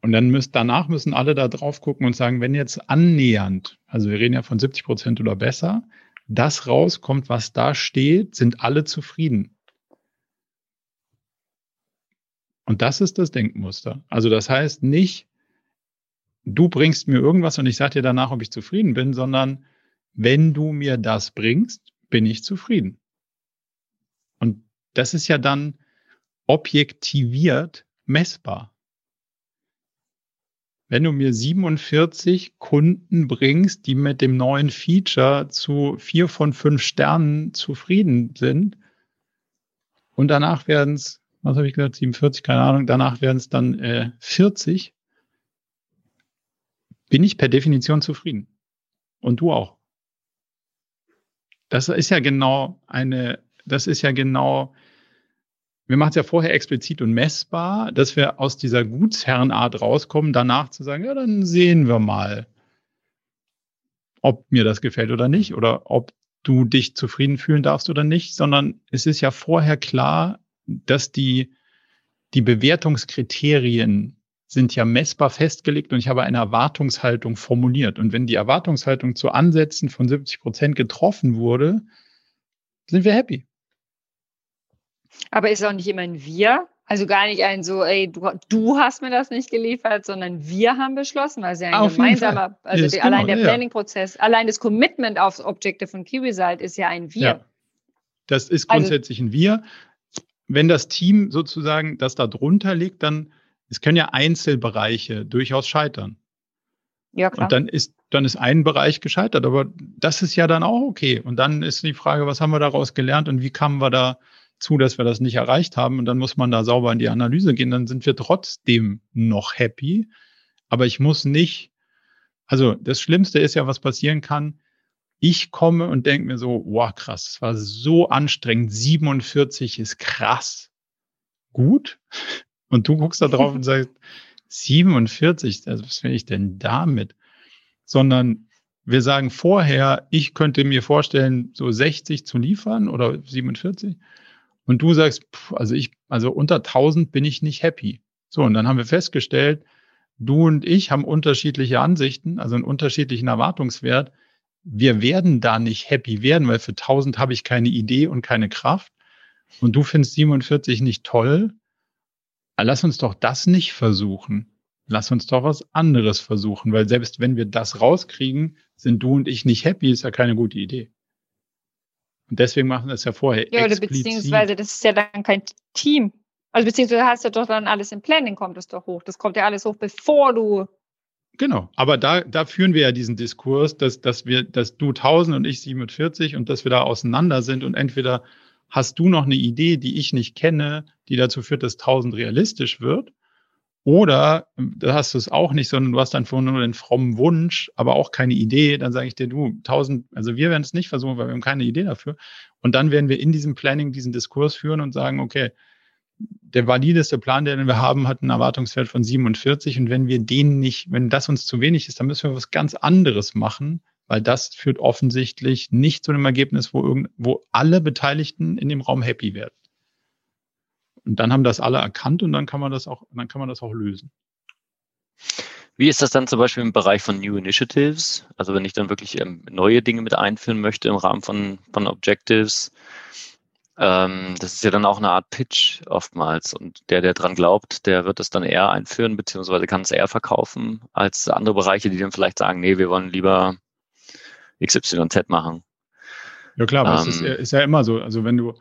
Und dann müssen, danach müssen alle da drauf gucken und sagen, wenn jetzt annähernd, also wir reden ja von 70 Prozent oder besser, das rauskommt, was da steht, sind alle zufrieden. Und das ist das Denkmuster. Also das heißt nicht, du bringst mir irgendwas und ich sage dir danach, ob ich zufrieden bin, sondern wenn du mir das bringst, bin ich zufrieden. Und das ist ja dann objektiviert messbar. Wenn du mir 47 Kunden bringst, die mit dem neuen Feature zu vier von fünf Sternen zufrieden sind, und danach werden es, was habe ich gesagt, 47, keine Ahnung, danach werden es dann äh, 40, bin ich per Definition zufrieden. Und du auch. Das ist ja genau eine, das ist ja genau wir machen es ja vorher explizit und messbar, dass wir aus dieser Gutsherrenart rauskommen, danach zu sagen, ja, dann sehen wir mal, ob mir das gefällt oder nicht oder ob du dich zufrieden fühlen darfst oder nicht, sondern es ist ja vorher klar, dass die, die Bewertungskriterien sind ja messbar festgelegt und ich habe eine Erwartungshaltung formuliert. Und wenn die Erwartungshaltung zu Ansätzen von 70 Prozent getroffen wurde, sind wir happy. Aber ist auch nicht immer ein Wir. Also gar nicht ein so, ey, du, du hast mir das nicht geliefert, sondern wir haben beschlossen, weil es ja ein Auf gemeinsamer, also die, allein genau, der Planning-Prozess, allein das Commitment aufs Objective von Key Result ist ja ein Wir. Ja. Das ist also grundsätzlich also, ein Wir. Wenn das Team sozusagen das da drunter liegt, dann, es können ja Einzelbereiche durchaus scheitern. Ja, klar. Und dann ist, dann ist ein Bereich gescheitert, aber das ist ja dann auch okay. Und dann ist die Frage, was haben wir daraus gelernt und wie kamen wir da zu, dass wir das nicht erreicht haben und dann muss man da sauber in die Analyse gehen, dann sind wir trotzdem noch happy. Aber ich muss nicht, also das Schlimmste ist ja, was passieren kann. Ich komme und denke mir so, wow, krass, es war so anstrengend. 47 ist krass. Gut. Und du guckst da drauf und sagst, 47, also was will ich denn damit? Sondern wir sagen vorher, ich könnte mir vorstellen, so 60 zu liefern oder 47 und du sagst, pff, also ich, also unter 1000 bin ich nicht happy. So, und dann haben wir festgestellt, du und ich haben unterschiedliche Ansichten, also einen unterschiedlichen Erwartungswert. Wir werden da nicht happy werden, weil für 1000 habe ich keine Idee und keine Kraft. Und du findest 47 nicht toll. Lass uns doch das nicht versuchen. Lass uns doch was anderes versuchen, weil selbst wenn wir das rauskriegen, sind du und ich nicht happy, ist ja keine gute Idee. Und deswegen machen wir es ja vorher. Ja, oder beziehungsweise das ist ja dann kein Team. Also beziehungsweise hast du doch dann alles im Planning, kommt es doch hoch. Das kommt ja alles hoch, bevor du. Genau, aber da, da führen wir ja diesen Diskurs, dass, dass wir, dass du 1000 und ich 47 und dass wir da auseinander sind und entweder hast du noch eine Idee, die ich nicht kenne, die dazu führt, dass 1000 realistisch wird, oder da hast du es auch nicht, sondern du hast dann vorhin nur den frommen Wunsch, aber auch keine Idee. Dann sage ich dir, du, tausend, also wir werden es nicht versuchen, weil wir haben keine Idee dafür. Und dann werden wir in diesem Planning diesen Diskurs führen und sagen, okay, der valideste Plan, den wir haben, hat einen Erwartungswert von 47. Und wenn wir den nicht, wenn das uns zu wenig ist, dann müssen wir was ganz anderes machen, weil das führt offensichtlich nicht zu einem Ergebnis, wo, irgend, wo alle Beteiligten in dem Raum happy werden. Und dann haben das alle erkannt und dann kann man das auch, dann kann man das auch lösen. Wie ist das dann zum Beispiel im Bereich von New Initiatives? Also wenn ich dann wirklich ähm, neue Dinge mit einführen möchte im Rahmen von, von Objectives, ähm, das ist ja dann auch eine Art Pitch oftmals. Und der, der dran glaubt, der wird es dann eher einführen, beziehungsweise kann es eher verkaufen, als andere Bereiche, die dann vielleicht sagen, nee, wir wollen lieber XYZ machen. Ja klar, aber ähm, es ist, ähm. ist ja immer so. Also wenn du,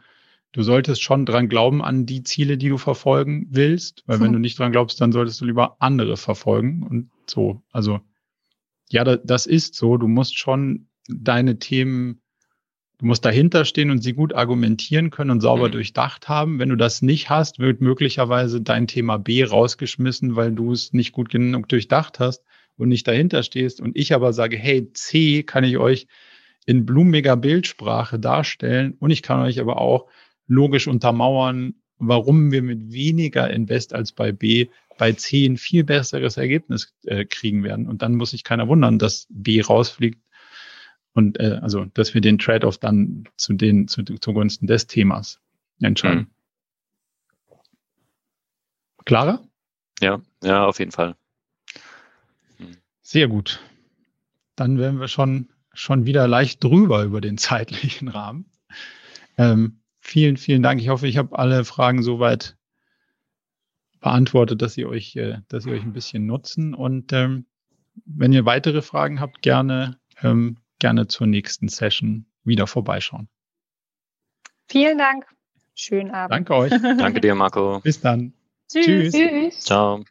du solltest schon dran glauben an die Ziele, die du verfolgen willst, weil hm. wenn du nicht dran glaubst, dann solltest du lieber andere verfolgen. Und so. Also, ja, das ist so. Du musst schon deine Themen, du musst dahinter stehen und sie gut argumentieren können und sauber mhm. durchdacht haben. Wenn du das nicht hast, wird möglicherweise dein Thema B rausgeschmissen, weil du es nicht gut genug durchdacht hast und nicht dahinter stehst. Und ich aber sage, hey, C kann ich euch in blumiger Bildsprache darstellen und ich kann euch aber auch logisch untermauern, warum wir mit weniger Invest als bei B bei C ein viel besseres Ergebnis äh, kriegen werden. Und dann muss sich keiner wundern, dass B rausfliegt und äh, also, dass wir den Trade-off dann zu den zu, zugunsten des Themas entscheiden. Mhm. Klarer? Ja, ja, auf jeden Fall. Mhm. Sehr gut. Dann wären wir schon schon wieder leicht drüber über den zeitlichen Rahmen. Ähm, vielen, vielen Dank. Ich hoffe, ich habe alle Fragen soweit beantwortet, dass sie euch, äh, dass sie euch ein bisschen nutzen. Und ähm, wenn ihr weitere Fragen habt, gerne, ähm, gerne zur nächsten Session wieder vorbeischauen. Vielen Dank. Schönen Abend. Danke euch. Danke dir, Marco. Bis dann. Tschüss. Tschüss. Ciao.